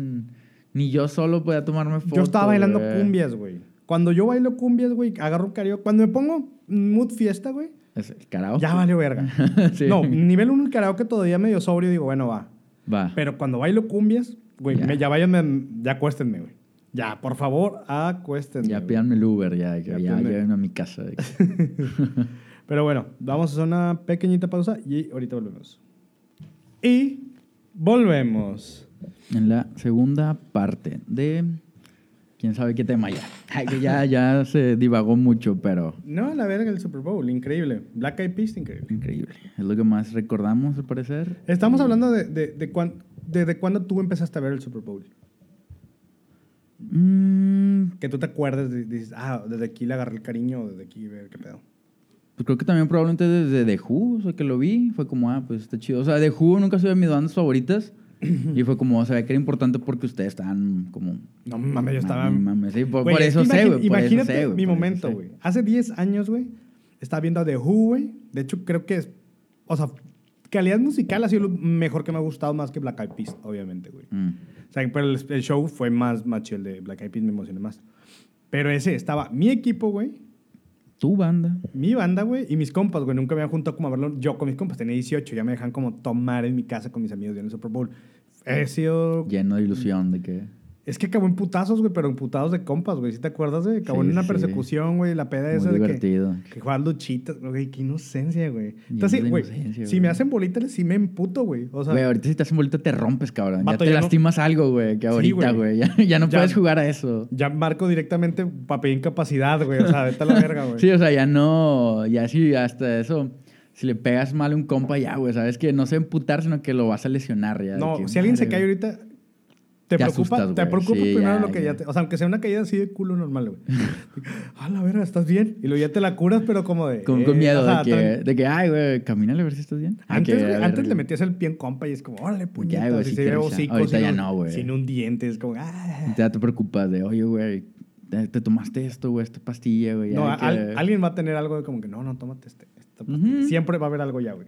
ni yo solo podía tomarme fotos. Yo estaba bailando cumbias, güey. Cuando yo bailo cumbias, güey, agarro un karaoke. Cuando me pongo mood fiesta, güey, Es el karaoke. ya valió verga. Sí. No, nivel 1 el karaoke todavía medio sobrio, digo, bueno, va. Va. Pero cuando bailo cumbias, güey, Ya. me- ya váyanme, ya acuéstenme, güey. Ya, por favor, acuéstenme. ya pídanme el Uber, ya, Ya ya, a mi casa. Pero bueno, vamos a hacer una pequeñita pausa y ahorita volvemos. Y volvemos. en la segunda parte de... ¿Quién sabe qué tema ya? Ay, que ya, ya se divagó mucho, pero No, la verga el Super Bowl, increíble. Black Eyed Peas, increíble. increíble. Es lo que más recordamos, al parecer. Estamos hablando de, de, de, cuán- desde cuándo tú empezaste a ver el Super Bowl. Mm, Que tú te acuerdes, y dices, ah, desde aquí le agarré el cariño, desde aquí, ver qué pedo. Pues creo que también probablemente desde The Who, o sea, que lo vi, fue como, ah, pues está chido. O sea, The Who nunca ha sido de mis bandas favoritas. y fue como, o sea, que era importante porque ustedes estaban como... No mames, yo estaba. Mami, sí, por, Güey, por es eso sé, güey. Imagínate sé, güey, mi momento, güey. Hace 10 años, güey, estaba viendo a The Who, güey. De hecho, creo que es. O sea, calidad musical ha sido lo mejor que me ha gustado más que Black Eyed Peas, obviamente, güey. Mm. O sea, pero el, el show fue más, más chido, el de Black Eyed Peas me emocioné más. Pero ese estaba mi equipo, güey, Tu banda. mi banda, güey, y mis compas, güey. Nunca me habían juntado como a verlo. Yo con mis compas tenía 18, ya me dejan como tomar en mi casa con mis amigos viendo el Super Bowl. He sido. Lleno de ilusión de que... Es que acabó en putazos, güey, pero en putados de compas, güey. ¿Sí te acuerdas, güey? Acabó Sí, en una persecución, güey, la peda Muy esa de que. Que juegas luchitas, güey, qué inocencia, güey. Entonces, güey, si me hacen bolitas, sí me emputo, güey. O sea, Güey, ahorita si te hacen bolita te rompes, cabrón. Ya te ya no- lastimas algo, güey, que ahorita, güey. Ya, ya no Ya- puedes jugar a eso. ya marco directamente para pedir incapacidad, güey. O sea, vete a la verga, güey. Sí, o sea, ya no... Ya sí, hasta eso... Si le pegas mal a un compa, ya, güey, sabes que no se emputar, sino que lo vas a lesionar ya. no, que, si alguien se cae ahorita, te Te preocupa, asustas, te güey. preocupa Sí, primero ya, lo que ya ya. te. O sea, aunque sea una caída así de culo normal, güey. ah, la verga, ¿estás bien? Y luego ya te la curas, pero como de. Con, eh, con miedo ajá, de, que, también- de que, ay, güey, camínale a ver si estás bien. Ay, Antes, que, güey, ver, antes le metías el pie en compa y es como, órale, puñetas. güey, y sí se hocico Ahorita sin ya un- no, güey. Sin un diente, es como, ah. Ya te preocupas de, oye, güey, te, te tomaste esto, güey, esta pastilla, güey. ya No, que- al- alguien va a tener algo de como que, no, no, tómate este. esta pastilla". Ujú. Siempre va a haber algo ya, güey.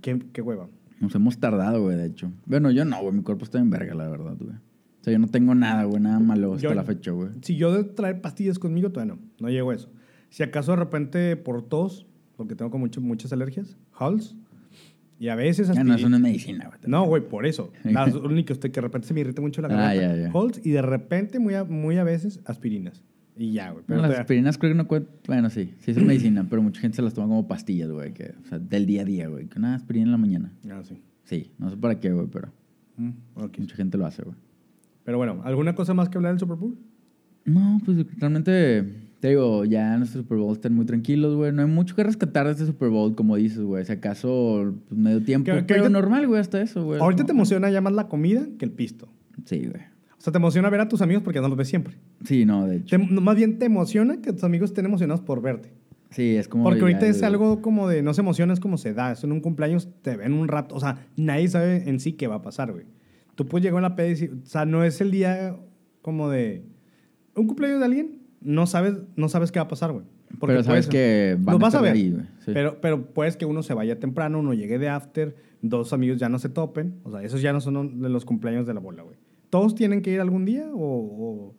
Qué, qué hueva. Nos hemos tardado, güey, de hecho. Bueno, yo no, güey, mi cuerpo está en verga, la verdad, güey. O sea, yo no tengo nada, güey, nada malo hasta Yo- la fecha, güey. Si yo de traer pastillas conmigo, todavía no. No llego a eso. Si acaso de repente por tos, porque tengo como mucho- muchas alergias, Halls, y a veces Ya no, eso no es medicina, güey. No, güey, por eso. Las únicas que de repente se me irrita mucho la Ah, garganta. ya, ya. Halls y de repente, muy a, muy a veces, aspirinas. Y ya, güey. Pero Bueno, las aspirinas creo que no cuentan. Bueno, sí, sí es medicina, pero mucha gente se las toma como pastillas, güey. Que, o sea, del día a día, güey. Que una aspirina en la mañana. Ah, sí. Sí, no sé para qué, güey, pero Mm, mucha gente lo hace, güey. Pero bueno, ¿alguna cosa más que hablar del Super Bowl? No, pues realmente, te Te digo, ya nuestros Super Bowl están muy tranquilos, güey. No hay mucho que rescatar de este Super Bowl, como dices, güey. Si acaso, pues, medio tiempo. Que- que pero ahorita- normal, güey, hasta eso, güey. Ahorita No, te emociona ya más la comida que el pisto. Sí, güey. O sea, te emociona ver a tus amigos porque no los ves siempre. Sí, no, de hecho. Te- más bien te emociona que tus amigos estén emocionados por verte. Sí, es como. Porque ahorita el- es algo como de no se emociona, es como se da. Es en un cumpleaños, te ven un rato. O sea, nadie sabe en sí qué va a pasar, güey. Tú puedes llegar a la peda y decir, o sea, no es el día como de un cumpleaños de alguien, no sabes, no sabes qué va a pasar, güey. Porque Pero sabes que van vas a ver. ahí, güey. Sí. Pero, pero puedes que uno se vaya temprano, uno llegue de after, dos amigos ya no se topen. O sea, esos ya no son de los cumpleaños de la bola, güey. ¿Todos tienen que ir algún día o...? o-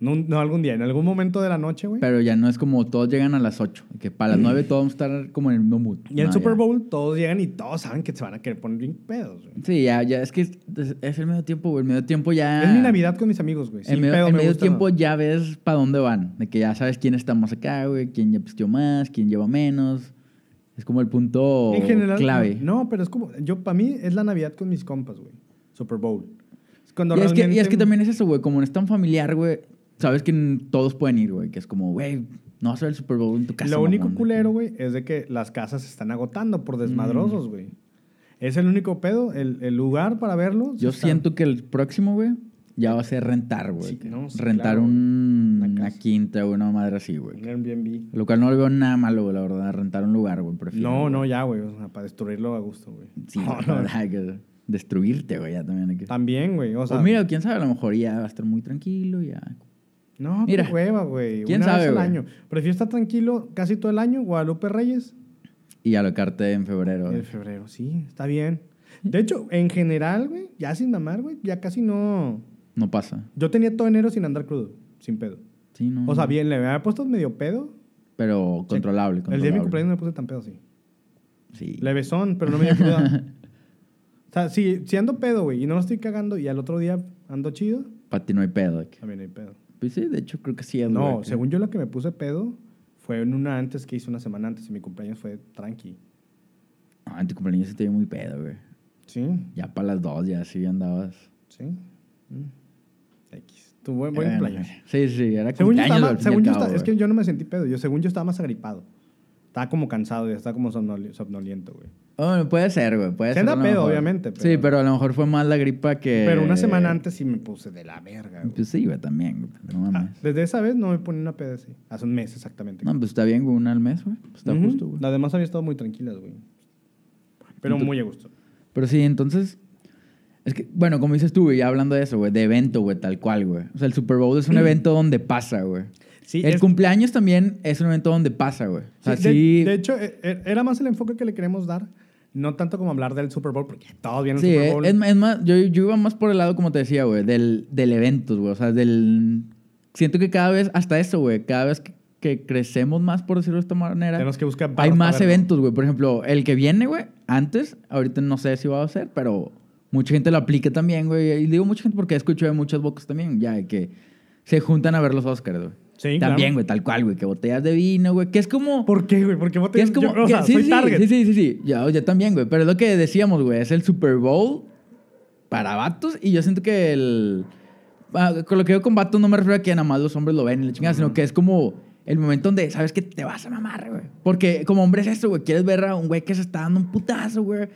no, no algún día, en algún momento de la noche, güey? Pero ya no es como todos llegan a las 8. Que para las 9 todos vamos a estar como en el mismo mood. Y en el Super ya. Bowl todos llegan y todos saben que se van a querer poner bien pedos, güey. Sí, ya, ya. Es que es, es el medio tiempo, güey. El medio tiempo ya. Es mi Navidad con mis amigos, güey. Sin medio, pedo en me medio gusta, tiempo ¿no? ya ves para dónde van. De que ya sabes quién está más acá, güey. Quién ya pisteó más, quién lleva menos. Es como el punto En general, clave. No, pero es como... Yo, para mí, es la Navidad con mis compas, güey. Super Bowl. Cuando y, es que, y es que también es eso, güey. Como no es tan familiar, güey. Sabes que todos pueden ir, güey. Que es como, güey, no vas a ver el Super Bowl en tu casa. Lo único mamón. culero, güey, es de que las casas se están agotando por Mm. desmadrosos, güey. Es el único pedo, el, el lugar para verlo. Yo está- siento que el próximo, güey, ya va a ser rentar, güey. Sí, no, sí, rentar claro. un- Una quinta o una madre así, güey. Un Airbnb. Lo cual no le veo nada malo, güey, la verdad. Rentar un lugar, güey. prefiero, No, no, ya, güey. O sea, para destruirlo a gusto, güey. Sí, No, güey, no. Destruirte, güey, ya también hay que... También, güey. O sea, O mira, quién sabe, a lo mejor ya va a estar muy tranquilo, ya. no, mira. qué hueva, güey. ¿Quién Una vez sabe, al güey? año. Prefiero estar tranquilo casi todo el año. Guadalupe Reyes. Y alocarte en febrero. En güey. febrero, sí, está bien. De hecho, en general, güey, ya sin mamar, güey, ya casi no. No pasa. Yo tenía todo enero sin andar crudo, sin pedo. Sí, no. O sea, bien, le había puesto medio pedo. Pero controlable, El día de mi cumpleaños no me puse tan pedo, sí. Sí. Levesón, pero no me dio cruda. o sea, si, si ando pedo, güey, y no lo estoy cagando, y al otro día ando chido, Para ti no hay pedo. que- también hay pedo. Pues sí, de hecho creo que sí es, No, güey, según yo, la que me puse pedo fue en una antes que hice una semana antes, y mi cumpleaños fue tranqui. Ah, en tu cumpleaños sí te dio muy pedo, güey. Sí, Ya para las dos, ya sí andabas. sí. Mm. X. Tu buen, buen cumpleaños. Sí, sí, era Según yo, estaba, según yo cabo, estaba- es que yo no me sentí pedo. Yo, según yo, estaba más agripado. Estaba como cansado, ya estaba como somnoli- somnoliento, güey. Oh, puede ser, güey. Puede Se ser. anda pedo, mejor. obviamente, Sí, pero- pero a lo mejor fue más la gripa que. Pero una semana antes sí me puse de la verga, güey. Pues sí, güey, también, güey. No Ah, mames. desde esa vez no me ponía una peda así. Hace un mes exactamente. No, pues está bien, güey, una al mes, güey. Pues está Ujú. justo, güey. Las demás había estado muy tranquilas, güey. Pero Entonces- muy a gusto. Pero sí, entonces. Es que, bueno, como dices tú, güey, ya hablando de eso, güey, de evento, güey, tal cual, güey. O sea, el Super Bowl es un evento donde pasa, güey. Sí, el es- cumpleaños también es un evento donde pasa, güey. O sea, Sí, sí. de, de hecho, e- e- era más el enfoque que le queremos dar. No tanto como hablar del Super Bowl, porque todos vienen al Sí, Super eh, Bowl. es, es más, yo, yo iba más por el lado, como te decía, güey, del, del evento, güey. O sea, del... Siento que cada vez, hasta eso, güey, cada vez que, que crecemos más, por decirlo de esta manera, Tenemos que buscar hay más eventos, güey. Por ejemplo, el que viene, güey, antes, ahorita no sé si va a ser, pero mucha gente lo aplica también, güey. Y digo mucha gente porque escucho de muchas bocas también, ya, que se juntan a ver los Oscars, güey. Sí, También, claro. güey, tal cual, güey, que botellas de vino, güey, que es como... ¿Por qué, güey? Porque vos Que es como. yo, o que- sea, sí, soy sí, target. sí, sí, sí, sí. Yo, yo también, güey. Pero es lo que decíamos, güey. Es el Super Bowl para vatos. Y yo siento que el. ah, con lo que yo con vatos no me refiero a que nada más los hombres lo ven y la chingada, sino que es como el momento donde sabes que te vas a mamar, güey. Porque como hombre es eso, güey. Quieres ver a un güey que se está dando un putazo, güey.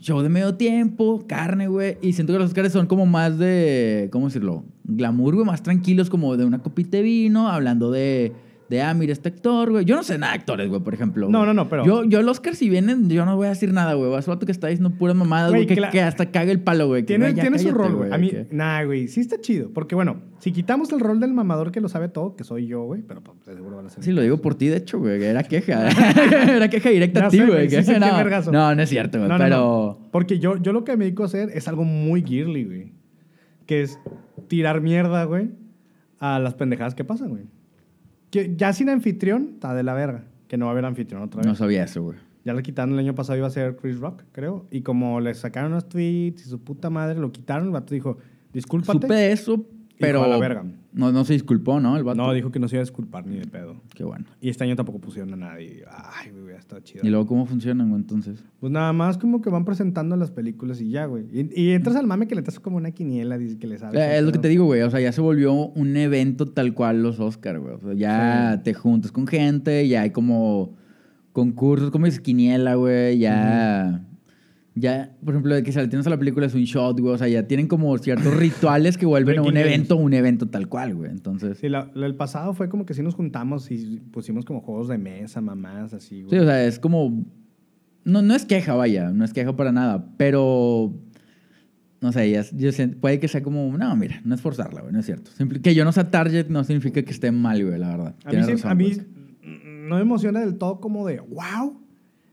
Show de medio tiempo, carne, güey. Y siento que los Oscars son como más de. ¿Cómo decirlo? Glamour, güey. Más tranquilos, como de una copita de vino, hablando de. De, ah, mira este actor, güey. Yo no sé nada de actores, güey, por ejemplo. No, güey. no, no, pero- Yo, yo el Oscar, si vienen, yo no voy a decir nada, güey. Vas a que está diciendo puras mamadas, Güey. Que, hasta caga el palo, güey. Tiene, tiene su cállate, rol, güey. A mí, que- nah, güey, sí está chido. Porque, bueno, si quitamos el rol del mamador que lo sabe todo, que soy yo, güey, pero pues, seguro van a ser. Sí, lo digo por ti, de hecho, güey. Era queja. Era queja directa a ti, güey. sí qué no, no, no es cierto, güey. No, pero. Porque yo, yo lo que me dedico a hacer es algo muy girly, güey. Que es tirar mierda, güey, a las pendejadas que pasan, güey. Que ya sin anfitrión, está de la verga. Que no va a haber anfitrión otra vez. No sabía eso, güey. Ya lo quitaron el año pasado, iba a ser Chris Rock, creo. Y como le sacaron los tweets y su puta madre, lo quitaron, el vato dijo, discúlpate. Supe eso Pero a la verga. No, no se disculpó, ¿no? El vato. No, dijo que no se iba a disculpar ni de pedo. Qué bueno. Y este año tampoco pusieron a nadie. Ay, güey, está chido. ¿Y luego cómo funcionan, güey, entonces? Pues nada más como que van presentando las películas y ya, güey. Y, y entras al mame que le estás como una quiniela, dice que le sabes. Eh, es lo que te digo, güey. O sea, ya se volvió un evento tal cual los Oscar, güey. O sea, ya Sí. te juntas con gente, ya hay como concursos, como dices, quiniela, güey. Ya. Ya, por ejemplo, de que si tienes a la película es un shot, güey. O sea, ya tienen como ciertos rituales que vuelven a un evento, un evento tal cual, güey. Entonces. Sí, la- la- el pasado fue como que sí nos juntamos y pusimos como juegos de mesa, mamás, así, güey. Sí, o sea, es como. No, no es queja, vaya, no es queja para nada, pero. No sé, ya, yo sé- puede que sea como. No, mira, no es forzarla, güey, no es cierto. Simple- que yo no sea target no significa que esté mal, güey, la verdad. A mí, Tienes razón, a mí pues. no me emociona del todo como de, wow.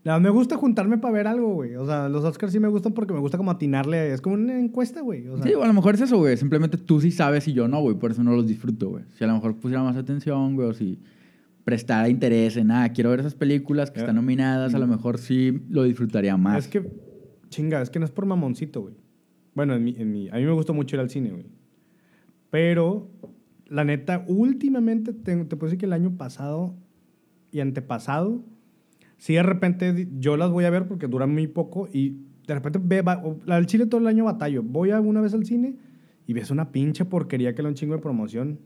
Verdad, me gusta juntarme para ver algo, güey. O sea, los Oscars sí me gustan porque me gusta como atinarle. Es como una encuesta, güey. O sea, Sí, o a lo mejor es eso, güey. Simplemente tú sí sabes y yo no, güey. Por eso no los disfruto, güey. Si a lo mejor pusiera más atención, güey, o si prestara interés en, ah, quiero ver esas películas que Ya. están nominadas, a lo mejor sí lo disfrutaría más. Es que, chinga, es que no es por mamoncito, güey. Bueno, en mi, en mi- a mí me gustó mucho ir al cine, güey. Pero, la neta, últimamente, te, te puedo decir que el año pasado y antepasado, sí de repente yo las voy a ver porque duran muy poco y de repente ve, va, del Chile todo el año batallo. Voy alguna vez al cine y ves una pinche porquería que era un chingo de promoción.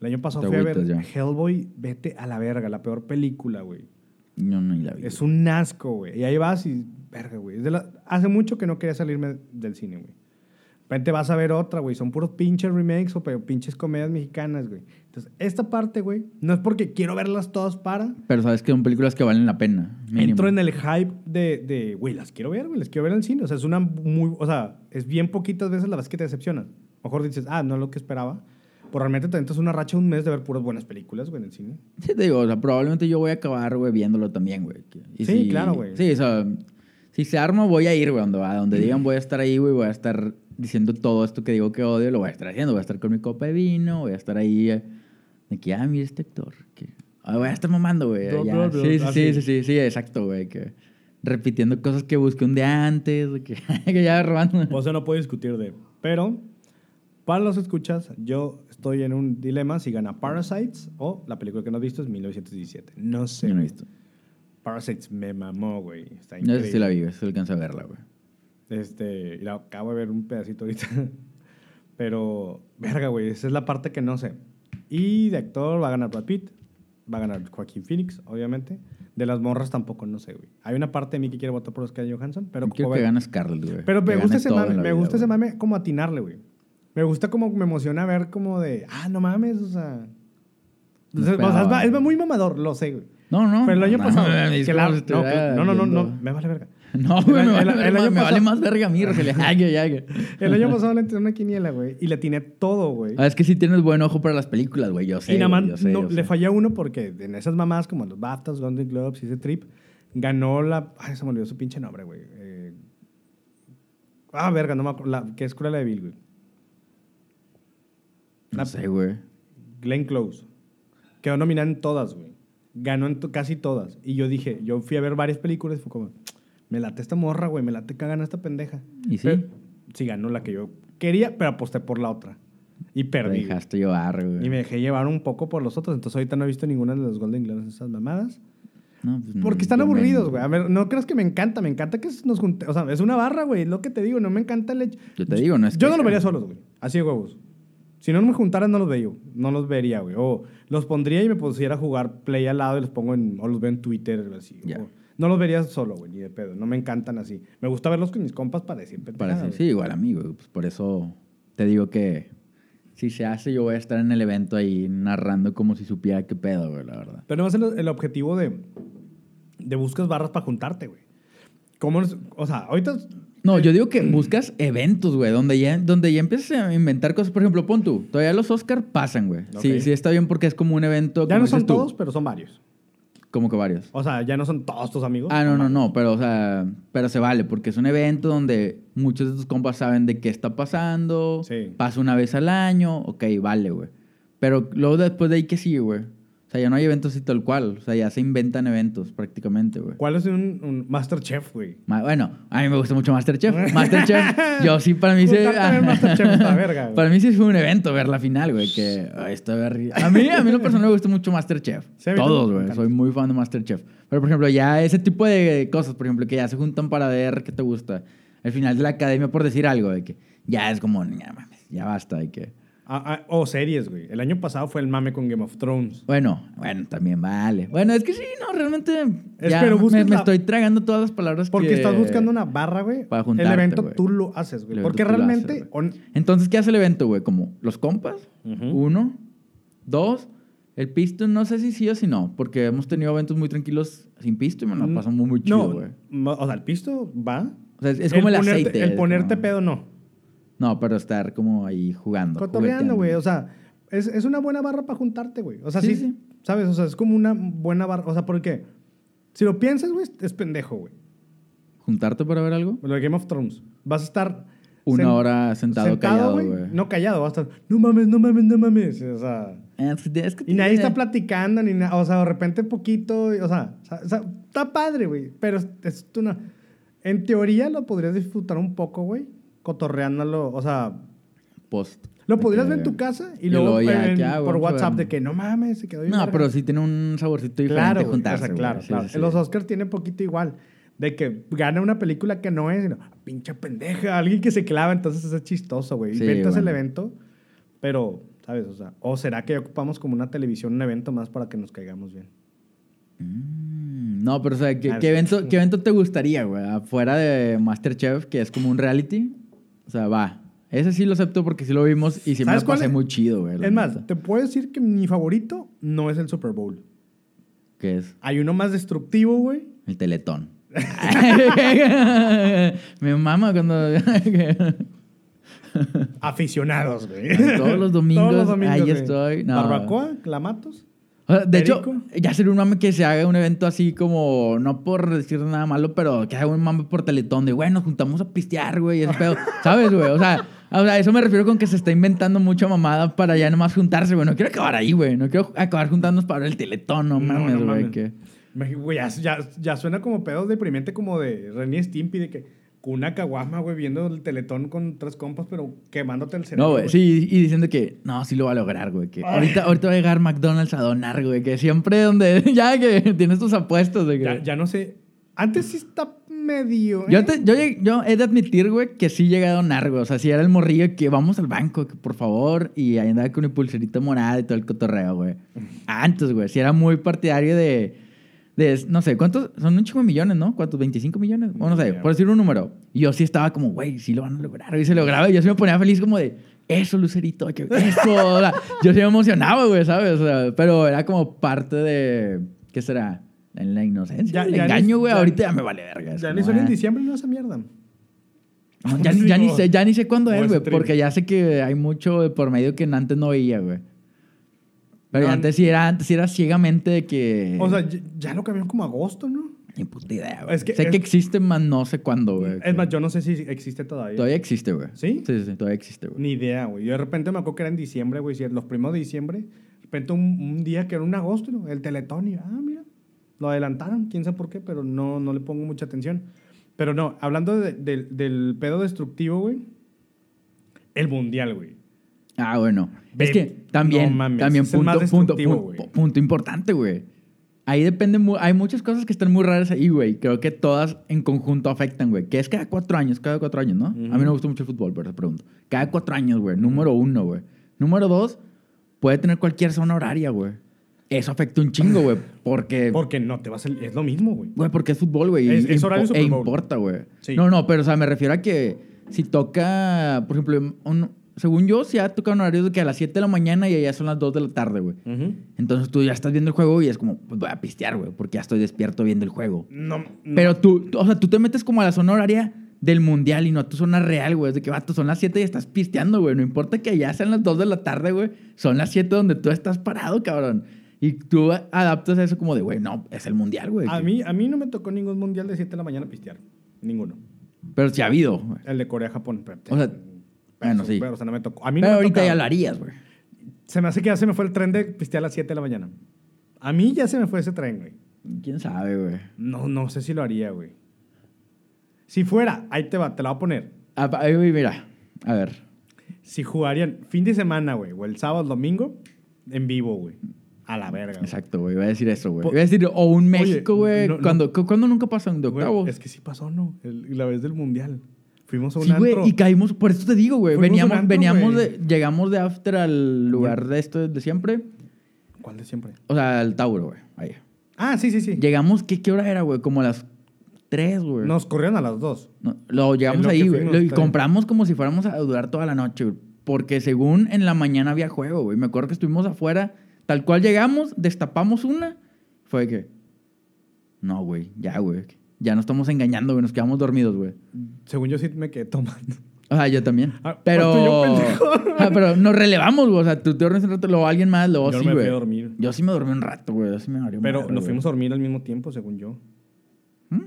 El año pasado Te fui a ver ya. Hellboy, vete a la verga, la peor película, güey. No, no, la vi. Es un asco, güey. Y ahí vas y, verga, güey. La- Hace mucho que no quería salirme del cine, güey. De repente vas a ver otra, güey. Son puros pinches remakes o pinches comedias mexicanas, güey. Entonces, esta parte, güey, no es porque quiero verlas todas para. Pero sabes que son películas que valen la pena. mínimo. Entro en el hype de, de, güey, las quiero ver, güey, las quiero ver en el cine. O sea, es una muy, o sea, es bien poquitas veces las veces que te lo mejor dices, ah, no es lo que esperaba. Pero realmente te entras una racha un mes de ver puras buenas películas, güey, en el cine. Sí, te digo, o sea, probablemente yo voy a acabar, güey, viéndolo también, güey. Sí, claro, güey. Sí, o sea, si se arma, voy a ir, güey, donde, a donde digan voy a estar ahí, güey, voy a estar diciendo todo esto que digo que odio, lo voy a estar haciendo. Voy a estar con mi copa de vino, voy a estar ahí, eh, de que, ah, mira este actor. Que, ah, voy a estar mamando, güey. Sí, sí, Ah, sí, sí. sí, sí, exacto, güey. Que repitiendo cosas que busqué un día antes, que, que ya robando. O sea, no puedo discutir de. Pero, para los escuchas, yo estoy en un dilema si gana Parasites o la película que no has visto es 1917. No sé. Yo no he güey. visto. Parasites me mamó, güey. Está No increíble. sé si la vi, güey, si alcanza a verla, güey. Este, y la acabo de ver un pedacito ahorita. Pero, verga, güey, esa es la parte que no sé. Y de actor va a ganar Brad Pitt, va a ganar Joaquín Phoenix, obviamente. De las morras tampoco, no sé, güey. Hay una parte de mí que quiere votar por Scarlett Johansson, pero Quiero que gane Scarlett, güey. Pero Que me gusta ese mame, me vida, gusta ese mame como atinarle, güey. Me gusta como me emociona ver como de, ah, no mames, o sea. No o sea, es, es muy mamador, lo sé, güey. No, no. Pero el año no, pasado. mames, que como la- no, no, no, no, no, me vale verga. No, güey, me, El- vale, el- el me año vale pasado- más verga a mí, Rogelio. El año pasado le entré una quiniela, güey, y le atiné todo, güey. Ah, es que sí tienes buen ojo para las películas, güey. Yo sé. y nada más no, le sé. fallé uno porque en esas mamás, como los BAFTAs, Golden Globes y ese trip, ganó la. Ay, se me olvidó su pinche nombre, güey. Eh, ah, verga, no me acuerdo. La, que es Cruella de Vil, güey. No sé, güey. Glenn Close. Quedó nominada en todas, güey. Ganó en to- casi todas. Y yo dije, yo fui a ver varias películas y fue como, me late esta morra, güey, me late que gana esta pendeja. ¿Y sí? Pero- sí, ganó la que yo quería, pero aposté por la otra. Y Te perdí. güey. dejaste llevar, güey. Y me dejé llevar un poco por los otros. Entonces ahorita no he visto ninguna de los Golden Globes, esas mamadas. No, pues, Porque no, están aburridos, güey. A ver, no creas que me encanta. Me encanta que nos juntemos. O sea, es una barra, güey. Lo que te digo. No me encanta el hecho. Yo te digo, no es Yo no queja. los vería solos, güey. Así de huevos. Si no me juntaran, no los veía. No los vería, güey. O los pondría y me pusiera a jugar play al lado y los pongo en... O los veo en Twitter, así. O- no los vería solo, güey. Ni de pedo. No me encantan así. Me gusta verlos con mis compas para decir Para sí, igual a mí, güey. Pues por eso te digo que si se hace, yo voy a estar en el evento ahí narrando como si supiera qué pedo, güey, la verdad. Pero no es el, el objetivo de... De buscas barras para juntarte, güey. ¿Cómo es? O sea, ahorita... No, yo digo que buscas eventos, güey, donde ya, donde ya empieces a inventar cosas. Por ejemplo, pon tú, todavía los Oscar pasan, güey. Sí, sí está bien porque es como un evento. Ya no son tú, todos, pero son varios. Como que varios. O sea, ya no son todos tus amigos. Ah, no, no, no, pero, o sea, pero se vale, porque es un evento donde muchos de tus compas saben de qué está pasando, Sí. pasa una vez al año, ok, vale, güey. Pero luego después de ahí, ¿qué sigue, güey? O sea, ya no hay eventos así tal cual. O sea, ya se inventan eventos prácticamente, güey. ¿Cuál es un, un Masterchef, güey? Ma- Bueno, a mí me gusta mucho Masterchef. Masterchef, yo sí, para mí sí. Juntarte a ver Masterchef está verga. Para mí sí fue un evento ver la final, güey. Que ay, está A mí, a mí lo personal me gusta mucho Masterchef. Sí, Todos, güey. Soy muy fan de Masterchef. Pero, por ejemplo, ya ese tipo de cosas, por ejemplo, que ya se juntan para ver qué te gusta. Al final de la academia, por decir algo, de que ya es como, ya mames, ya basta, de que. Ah, ah, o series, güey. El año pasado fue el mame con Game of Thrones. Bueno, bueno, también vale. Bueno, es que sí, no, realmente. Es, ya pero me, me la- estoy tragando todas las palabras Porque que- estás buscando una barra, güey. Para El juntarte, evento güey. tú lo haces, güey. El Porque realmente... haces, on- Entonces, ¿qué hace el evento, güey? Como los compas, Ujú. uno, dos, el pisto, no sé si sí o si no, porque hemos tenido eventos muy tranquilos sin pisto y me la pasamos muy chido, no, güey. mo- o sea, el pisto va. O sea, es, es como el, ponerte- aceite. El ponerte como- pedo no. No, pero estar como ahí jugando. Cotorreando, güey. O sea, es, es una buena barra para juntarte, güey. O sea, sí, Sí. ¿sabes? O sea, es como una buena barra. O sea, porque si lo piensas, güey, es pendejo, güey. ¿Juntarte para ver algo? Lo de Game of Thrones. Vas a estar. Una sen- hora sentado, callado, güey. No callado, vas a estar. No mames, no mames, no mames. O sea. Es que- es que Y nadie está platicando, ni nada. O sea, de repente poquito. y- O sea, o sea, está padre, güey. Pero es una. En teoría lo podrías disfrutar un poco, güey. Cotorreándolo. O sea, Post. lo podrías que- ver en tu casa y y luego luego ya, en- ah, por WhatsApp de que no mames, se quedó bien No, verga". pero sí tiene un saborcito diferente Claro, juntarse. o sea, güey. claro, Sí, claro. sí. Los Oscars tienen poquito igual. De que gana una película que no es, sino, "Ah, pinche pendeja, alguien que se clava, entonces es chistoso, güey. Sí, Inventas el bueno. evento, pero, ¿sabes? O sea, o será que ocupamos como una televisión, un evento más para que nos caigamos bien. Mm, No, pero o sea, ¿qué, Ah, qué evento, ¿qué evento te gustaría, güey? Afuera de Masterchef, que es como un reality. O sea, va. Ese sí lo acepto porque sí lo vimos y sí me ¿Sabes lo pasé es? muy chido, güey. Es más, te puedo decir que mi favorito no es el Super Bowl. ¿Qué es? Hay uno más destructivo, güey. El teletón. Me mama cuando... Aficionados, güey. Todos los domingos, ahí güey. estoy. No. Barbacoa, clamatos. O sea, de hecho, ya sería un mame que se haga un evento así como, no por decir nada malo, pero que haga un mame por teletón de, güey, nos juntamos a pistear, güey, ese pedo. ¿Sabes, güey? O sea, o sea, eso me refiero con que se está inventando mucha mamada para ya nomás juntarse, güey. No quiero acabar ahí, güey. No quiero acabar juntándonos para el teletón, no No, mames, no güey. mames. que- Me- Güey, ya, ya, ya suena como pedos deprimente como de Renny Stimpy, de que una caguama, güey, viendo el teletón con tres compas, pero quemándote el cerebro. No, güey, sí, y diciendo que no, sí lo va a lograr, güey. Que ahorita, ahorita va a llegar McDonald's a donar, güey. Que siempre donde, ya que tienes tus apuestos que... Ya, ya no sé. Antes sí está medio. Yo, ¿eh? te- yo, yo he de admitir, güey, que sí llegué a donar, güey. O sea, si era el morrillo que vamos al banco, que por favor, y ahí andaba con mi pulserita morada y todo el cotorreo, güey. Antes, güey, sí era muy partidario de, de, no sé, ¿cuántos? Son un chingo de millones, ¿no? ¿Cuántos? ¿25 millones? Bueno, no sé, por decir un número. Y yo sí estaba como, güey, sí lo van a lograr, y se lograba. Y yo sí me ponía feliz como de, eso, Lucerito, que eso. O sea, yo sí me emocionaba, güey, ¿sabes? O sea, pero era como parte de, ¿qué será? En la inocencia, Ya- el ya engaño, güey. Ahorita ya me vale verga. Ya ni son en ah. diciembre, no esa mierda. No, ya, ya ni sé, ya ni sé cuándo es, güey, porque ya sé que hay mucho por medio que antes no veía, güey. Pero No, antes sí era, antes sí era ciegamente de que... O sea, ya, ya lo cambiaron como agosto, ¿no? Ni puta idea, güey. Es que- sé es- que existe, más no sé cuándo, güey. Es más, yo no sé si existe todavía. Todavía existe, güey. ¿Sí? Sí, sí, todavía existe, güey. Ni idea, güey. Yo de repente me acuerdo que era en diciembre, güey. Los primeros de diciembre. De repente un, un día que era un agosto, ¿no? El teletón y, ah, mira. Lo adelantaron, quién sabe por qué, pero no, no le pongo mucha atención. Pero no, hablando de- del pedo destructivo, güey. El mundial, güey. Ah, bueno. Ve- es que también, no mames, también punto, punto, punto, importante, güey. Ahí depende, hay muchas cosas que están muy raras ahí, güey. Creo que todas en conjunto afectan, güey. Que es cada cuatro años, cada cuatro años, ¿no? A mí no me gusta mucho el fútbol, pero te pregunto. Cada cuatro años, güey. Número uno, güey. Número dos, puede tener cualquier zona horaria, güey. Eso afecta un chingo, güey. Porque, Porque no te vas a... Es lo mismo, güey. güey, porque es fútbol, güey. Es- es horario Super E Bowl. importa, güey. Sí. No, no, pero, o sea, me refiero a que si toca, por ejemplo, un- según yo, si ha tocado un horario de que a las 7 de la mañana y allá son las 2 de la tarde, güey. Ujú. Entonces tú ya estás viendo el juego y es como, pues voy a pistear, güey, porque ya estoy despierto viendo el juego. No, no. Pero tú, tú- o sea, tú te metes como a la zona horaria del mundial y no a tu zona real, güey. Es de que, vato, son las 7 y estás pisteando, güey. No importa que ya sean las 2 de la tarde, güey. Son las 7 donde tú estás parado, cabrón. Y tú adaptas a eso como de, güey, no, es el mundial, güey. A mí, a mí no me tocó ningún mundial de 7 de la mañana pistear. Ninguno. Pero sí ha habido, güey. El de Corea-Japón. O sea, pero- bueno, sí. pero, o sea, no me tocó. A mí no Pero me ahorita tocaba. ya lo harías, güey. Se me hace que ya se me fue el tren de pistear a las 7 de la mañana. A mí ya se me fue ese tren, güey. ¿Quién sabe, güey? No, no sé si lo haría, güey. Si fuera, ahí te va, te la voy a poner. Ah, güey, mira, a ver. Si jugarían fin de semana, güey, o el sábado, el domingo, en vivo, güey. A la verga. Exacto, güey. Iba a decir eso, güey. Iba a decir, o un México, güey. no, no. cuando, cu- ¿Cuándo nunca pasan de octavos? es que sí pasó, ¿no? El- la vez del mundial. Fuimos a un Sí, güey, antro. y caímos, por eso te digo, güey. Fuimos Veníamos, antro, veníamos güey. de, llegamos de after al lugar de esto de siempre. ¿Cuál de siempre? O sea, al Tauro, güey. Ahí. Ah, sí, sí, sí. Llegamos, ¿qué, qué hora era, güey? Como a las 3, güey. Nos corrieron a las dos. No, lo llegamos lo ahí, güey. Y compramos como si fuéramos a durar toda la noche, güey. Porque según en la mañana había juego, güey. Me acuerdo que estuvimos afuera. Tal cual llegamos, destapamos una. Fue que. No, güey. Ya, güey. Ya nos estamos engañando, güey. Nos quedamos dormidos, güey. Según yo sí me quedé tomando. O sea, yo también. Ah, pero. yo. Ah, pero nos relevamos, güey. O sea, tú te dormiste un rato, luego alguien más, luego Yo sí, me fui güey. a dormir. Yo sí me dormí un rato, güey. Yo sí me Pero madre, nos güey. fuimos a dormir al mismo tiempo, según yo. ¿Mm?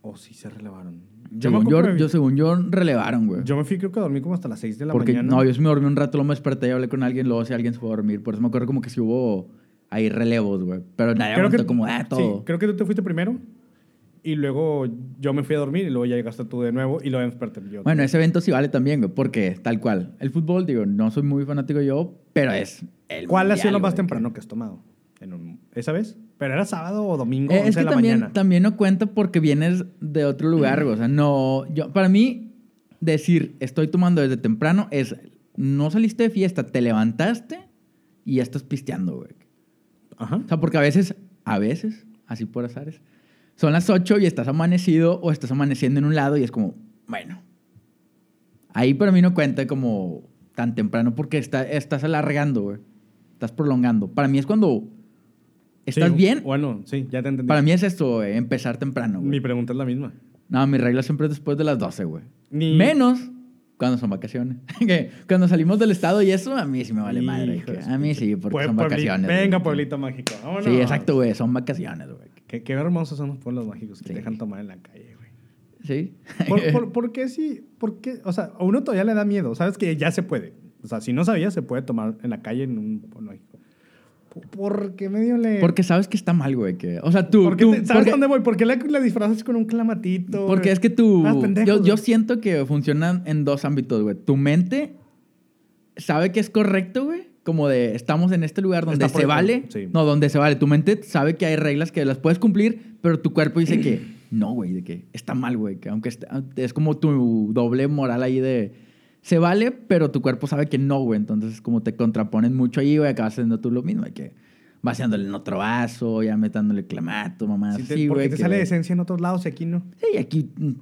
O sí se relevaron. Según yo, acuerdo que- yo, según yo, relevaron, güey. yo me fui, creo que a dormir como hasta las 6 de la Porque, mañana. no, yo sí me dormí un rato, luego me desperté y hablé con alguien, luego si alguien se fue a dormir. Por eso me acuerdo como que sí hubo ahí relevos, güey. Pero nadie creo que aguantó como, ah, sí, todo. creo que tú te fuiste primero. Y luego yo me fui a dormir y luego ya llegaste tú de nuevo y luego desperté yo. Bueno, ese evento sí vale también, güey, porque tal cual. El fútbol, digo, no soy muy fanático yo, pero es el ¿Cuál ha sido mundial, lo más güey, temprano que has tomado? En un- ¿Esa vez? ¿Pero era sábado o domingo? Eh, 11 es que de la también, mañana. también no cuenta porque vienes de otro lugar, güey. O sea, no. Yo, para mí, decir estoy tomando desde temprano es. No saliste de fiesta, te levantaste y ya estás pisteando, güey. Ajá. O sea, porque a veces, a veces, así por azares, son las 8 y estás amanecido o estás amaneciendo en un lado y es como, bueno. Ahí para mí no cuenta como tan temprano porque está, estás alargando, güey. Estás prolongando. Para mí es cuando estás Sí, bien. Bueno, sí, ya te entendí. Para mí es esto, güey, empezar temprano, güey. Mi pregunta es la misma. No, mi regla siempre es después de las 12, güey. Ni- Menos cuando son vacaciones. Cuando salimos del estado y eso, a mí sí me vale madre. Que- A mí sí, porque son vacaciones. Venga, güey. pueblito mágico. Vámonos. Sí, exacto, güey. Son vacaciones, güey. Qué, qué hermosos son los pueblos mágicos que Sí. te dejan tomar en la calle, güey. Sí. ¿Por, por, por qué sí? ¿Por qué? O sea, a uno todavía le da miedo. Sabes que ya se puede. O sea, si no sabía, se puede tomar en la calle en un pueblo mágico. ¿Por- ¿Por qué medio le...? Porque sabes que está mal, güey. Que, o sea, tú. ¿Por qué tú- te- ¿Sabes porque, dónde voy? ¿Por qué la, la disfrazas con un clamatito? porque güey? es que tú. Pendejo, yo, yo siento que funcionan en dos ámbitos, güey. Tu mente sabe que es correcto, güey. Como de estamos en este lugar donde Está se vale. sí. No, donde se vale. Tu mente sabe que hay reglas que las puedes cumplir, pero tu cuerpo dice que no, güey, de que está mal, güey. Que aunque est- es como tu doble moral ahí de se vale, pero tu cuerpo sabe que no, güey. Entonces, como te contraponen mucho ahí, güey, acabas haciendo tú lo mismo, de que vaciándole en otro vaso, ya metándole clamato, mamá. Sí, así, porque te que- sale de esencia en otros lados y aquí no. Sí, aquí. mm,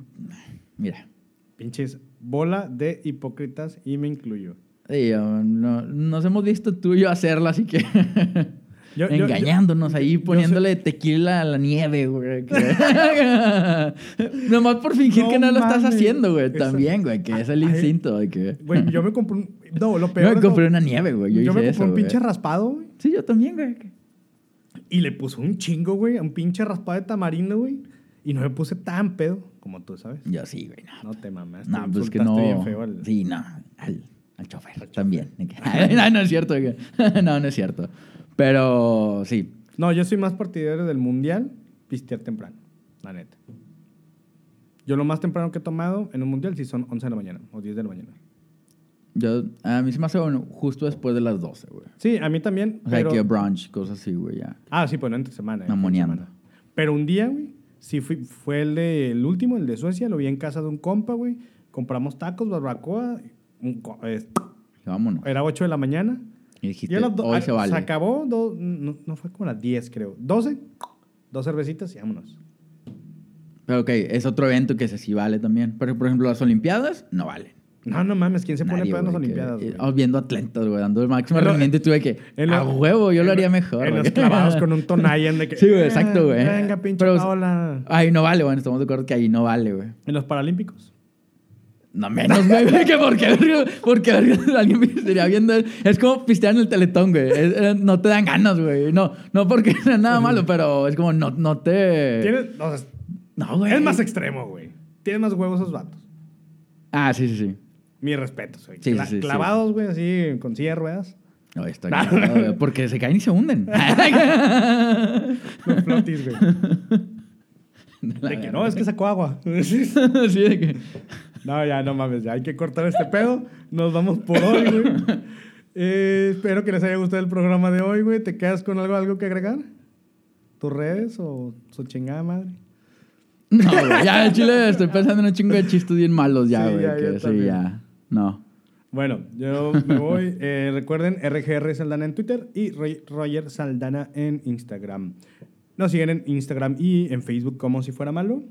Mira. Pinches bola de hipócritas y me incluyo. Sí, yo- no- nos hemos visto tú y yo hacerlo, así que. Yo- yo- engañándonos yo- ahí, yo poniéndole tequila a la nieve, güey. Nomás por fingir No que no lo estás haciendo, güey. También, güey, que es el Ay, instinto que. Güey, yo me compré un... No, lo Yo peor me de compré una nieve, güey. Yo, Yo, me compré eso, un güey. pinche raspado, güey. Sí, yo también, güey. Y le puso un chingo, güey, un pinche raspado de tamarindo, güey. Y no me puse tan pedo como tú, ¿sabes? Yo sí, güey. No, No te mames. no pues que no. bien feo al- Sí, no. Al, al chofer también. no, no es cierto. No, no es cierto. Pero sí. No, yo soy más partidario del mundial, pistear temprano, la neta. Yo lo más temprano que he tomado en un mundial sí son 11 de la mañana o 10 de la mañana. Yo, a mí se me hace bueno justo después de las 12, güey. Sí, a mí también. O sea, pero... que brunch, cosas así, güey, ya. Ah, sí, pues no entre semana. eh, semana. Pero un día, güey, sí fui, fue el, de, el último, el de Suecia. Lo vi en casa de un compa, güey. Compramos tacos, barbacoa. Eh, vámonos. era 8 de la mañana. Y dijiste, Y do- hoy a- se vale. acabó, do- no, no fue como a las 10, creo. 12, dos cervecitas y vámonos. Pero ok, es otro evento que ese sí vale también. Pero, por ejemplo, las Olimpiadas no valen. No, no mames, ¿quién se pone Nadie, pedo en las güey, Olimpiadas? eh, güey? oh, viendo atletas, güey, dando el máximo rendimiento y tuve que, en a huevo, yo lo haría mejor. En güey. los clavados con un Tonayan de que. Sí, güey, exacto, güey. "Eh, Venga, pinche Pero- Paola. Ahí no vale, bueno, estamos de acuerdo que ahí no vale, güey. En los Paralímpicos. No menos, güey, que porque, porque alguien me estaría viendo. Es como pistear en el teletón, güey. Es- eh, no te dan ganas, güey. No, no porque sea nada malo, pero es como no, no te. Tienes, No, güey. es más extremo, güey. Tienes más huevos esos vatos. Ah, sí, sí, sí. Mi respeto, güey. Sí, Cla- sí, sí, clavados, güey, así con silla de ruedas. No, estoy güey, porque se caen y se hunden. Los flotis, güey. De que no, es que sacó agua. Sí, de que... No, ya no mames, ya hay que cortar este pedo. Nos vamos por hoy, güey. Eh, espero que les haya gustado el programa de hoy, güey. ¿Te quedas con algo, algo que agregar? ¿Tus redes o su chingada madre? No, güey, ya en Chile estoy pensando en un chingo de chistes bien malos ya, Sí, güey. ya, que yo sí, ya. No. Bueno, yo me voy. Eh, recuerden, RGR Saldana en Twitter y Roger Saldana en Instagram. Nos siguen en Instagram y en Facebook como si fuera malo.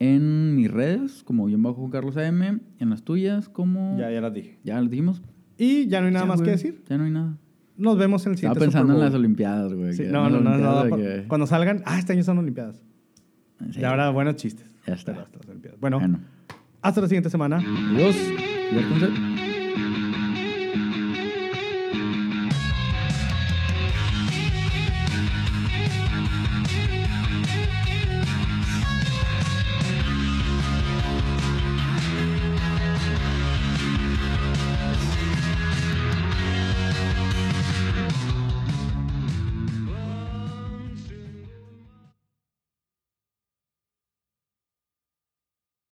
En mis redes, como yo bajo Carlos AM, en las tuyas, como... Ya, ya las dije. Ya lo dijimos. Y ya no hay nada Ya, más que decir. Ya no hay nada. Nos vemos en el Estaba siguiente pensando en las. Olimpiadas, güey. Sí, que no, no, las no, no, Olimpiadas que- Cuando salgan, ah, este año son Olimpiadas. Sí. Y ahora buenos chistes. Ya está. Hasta las Olimpiadas. Bueno, Bueno. hasta la siguiente semana. Adiós. Diviértanse.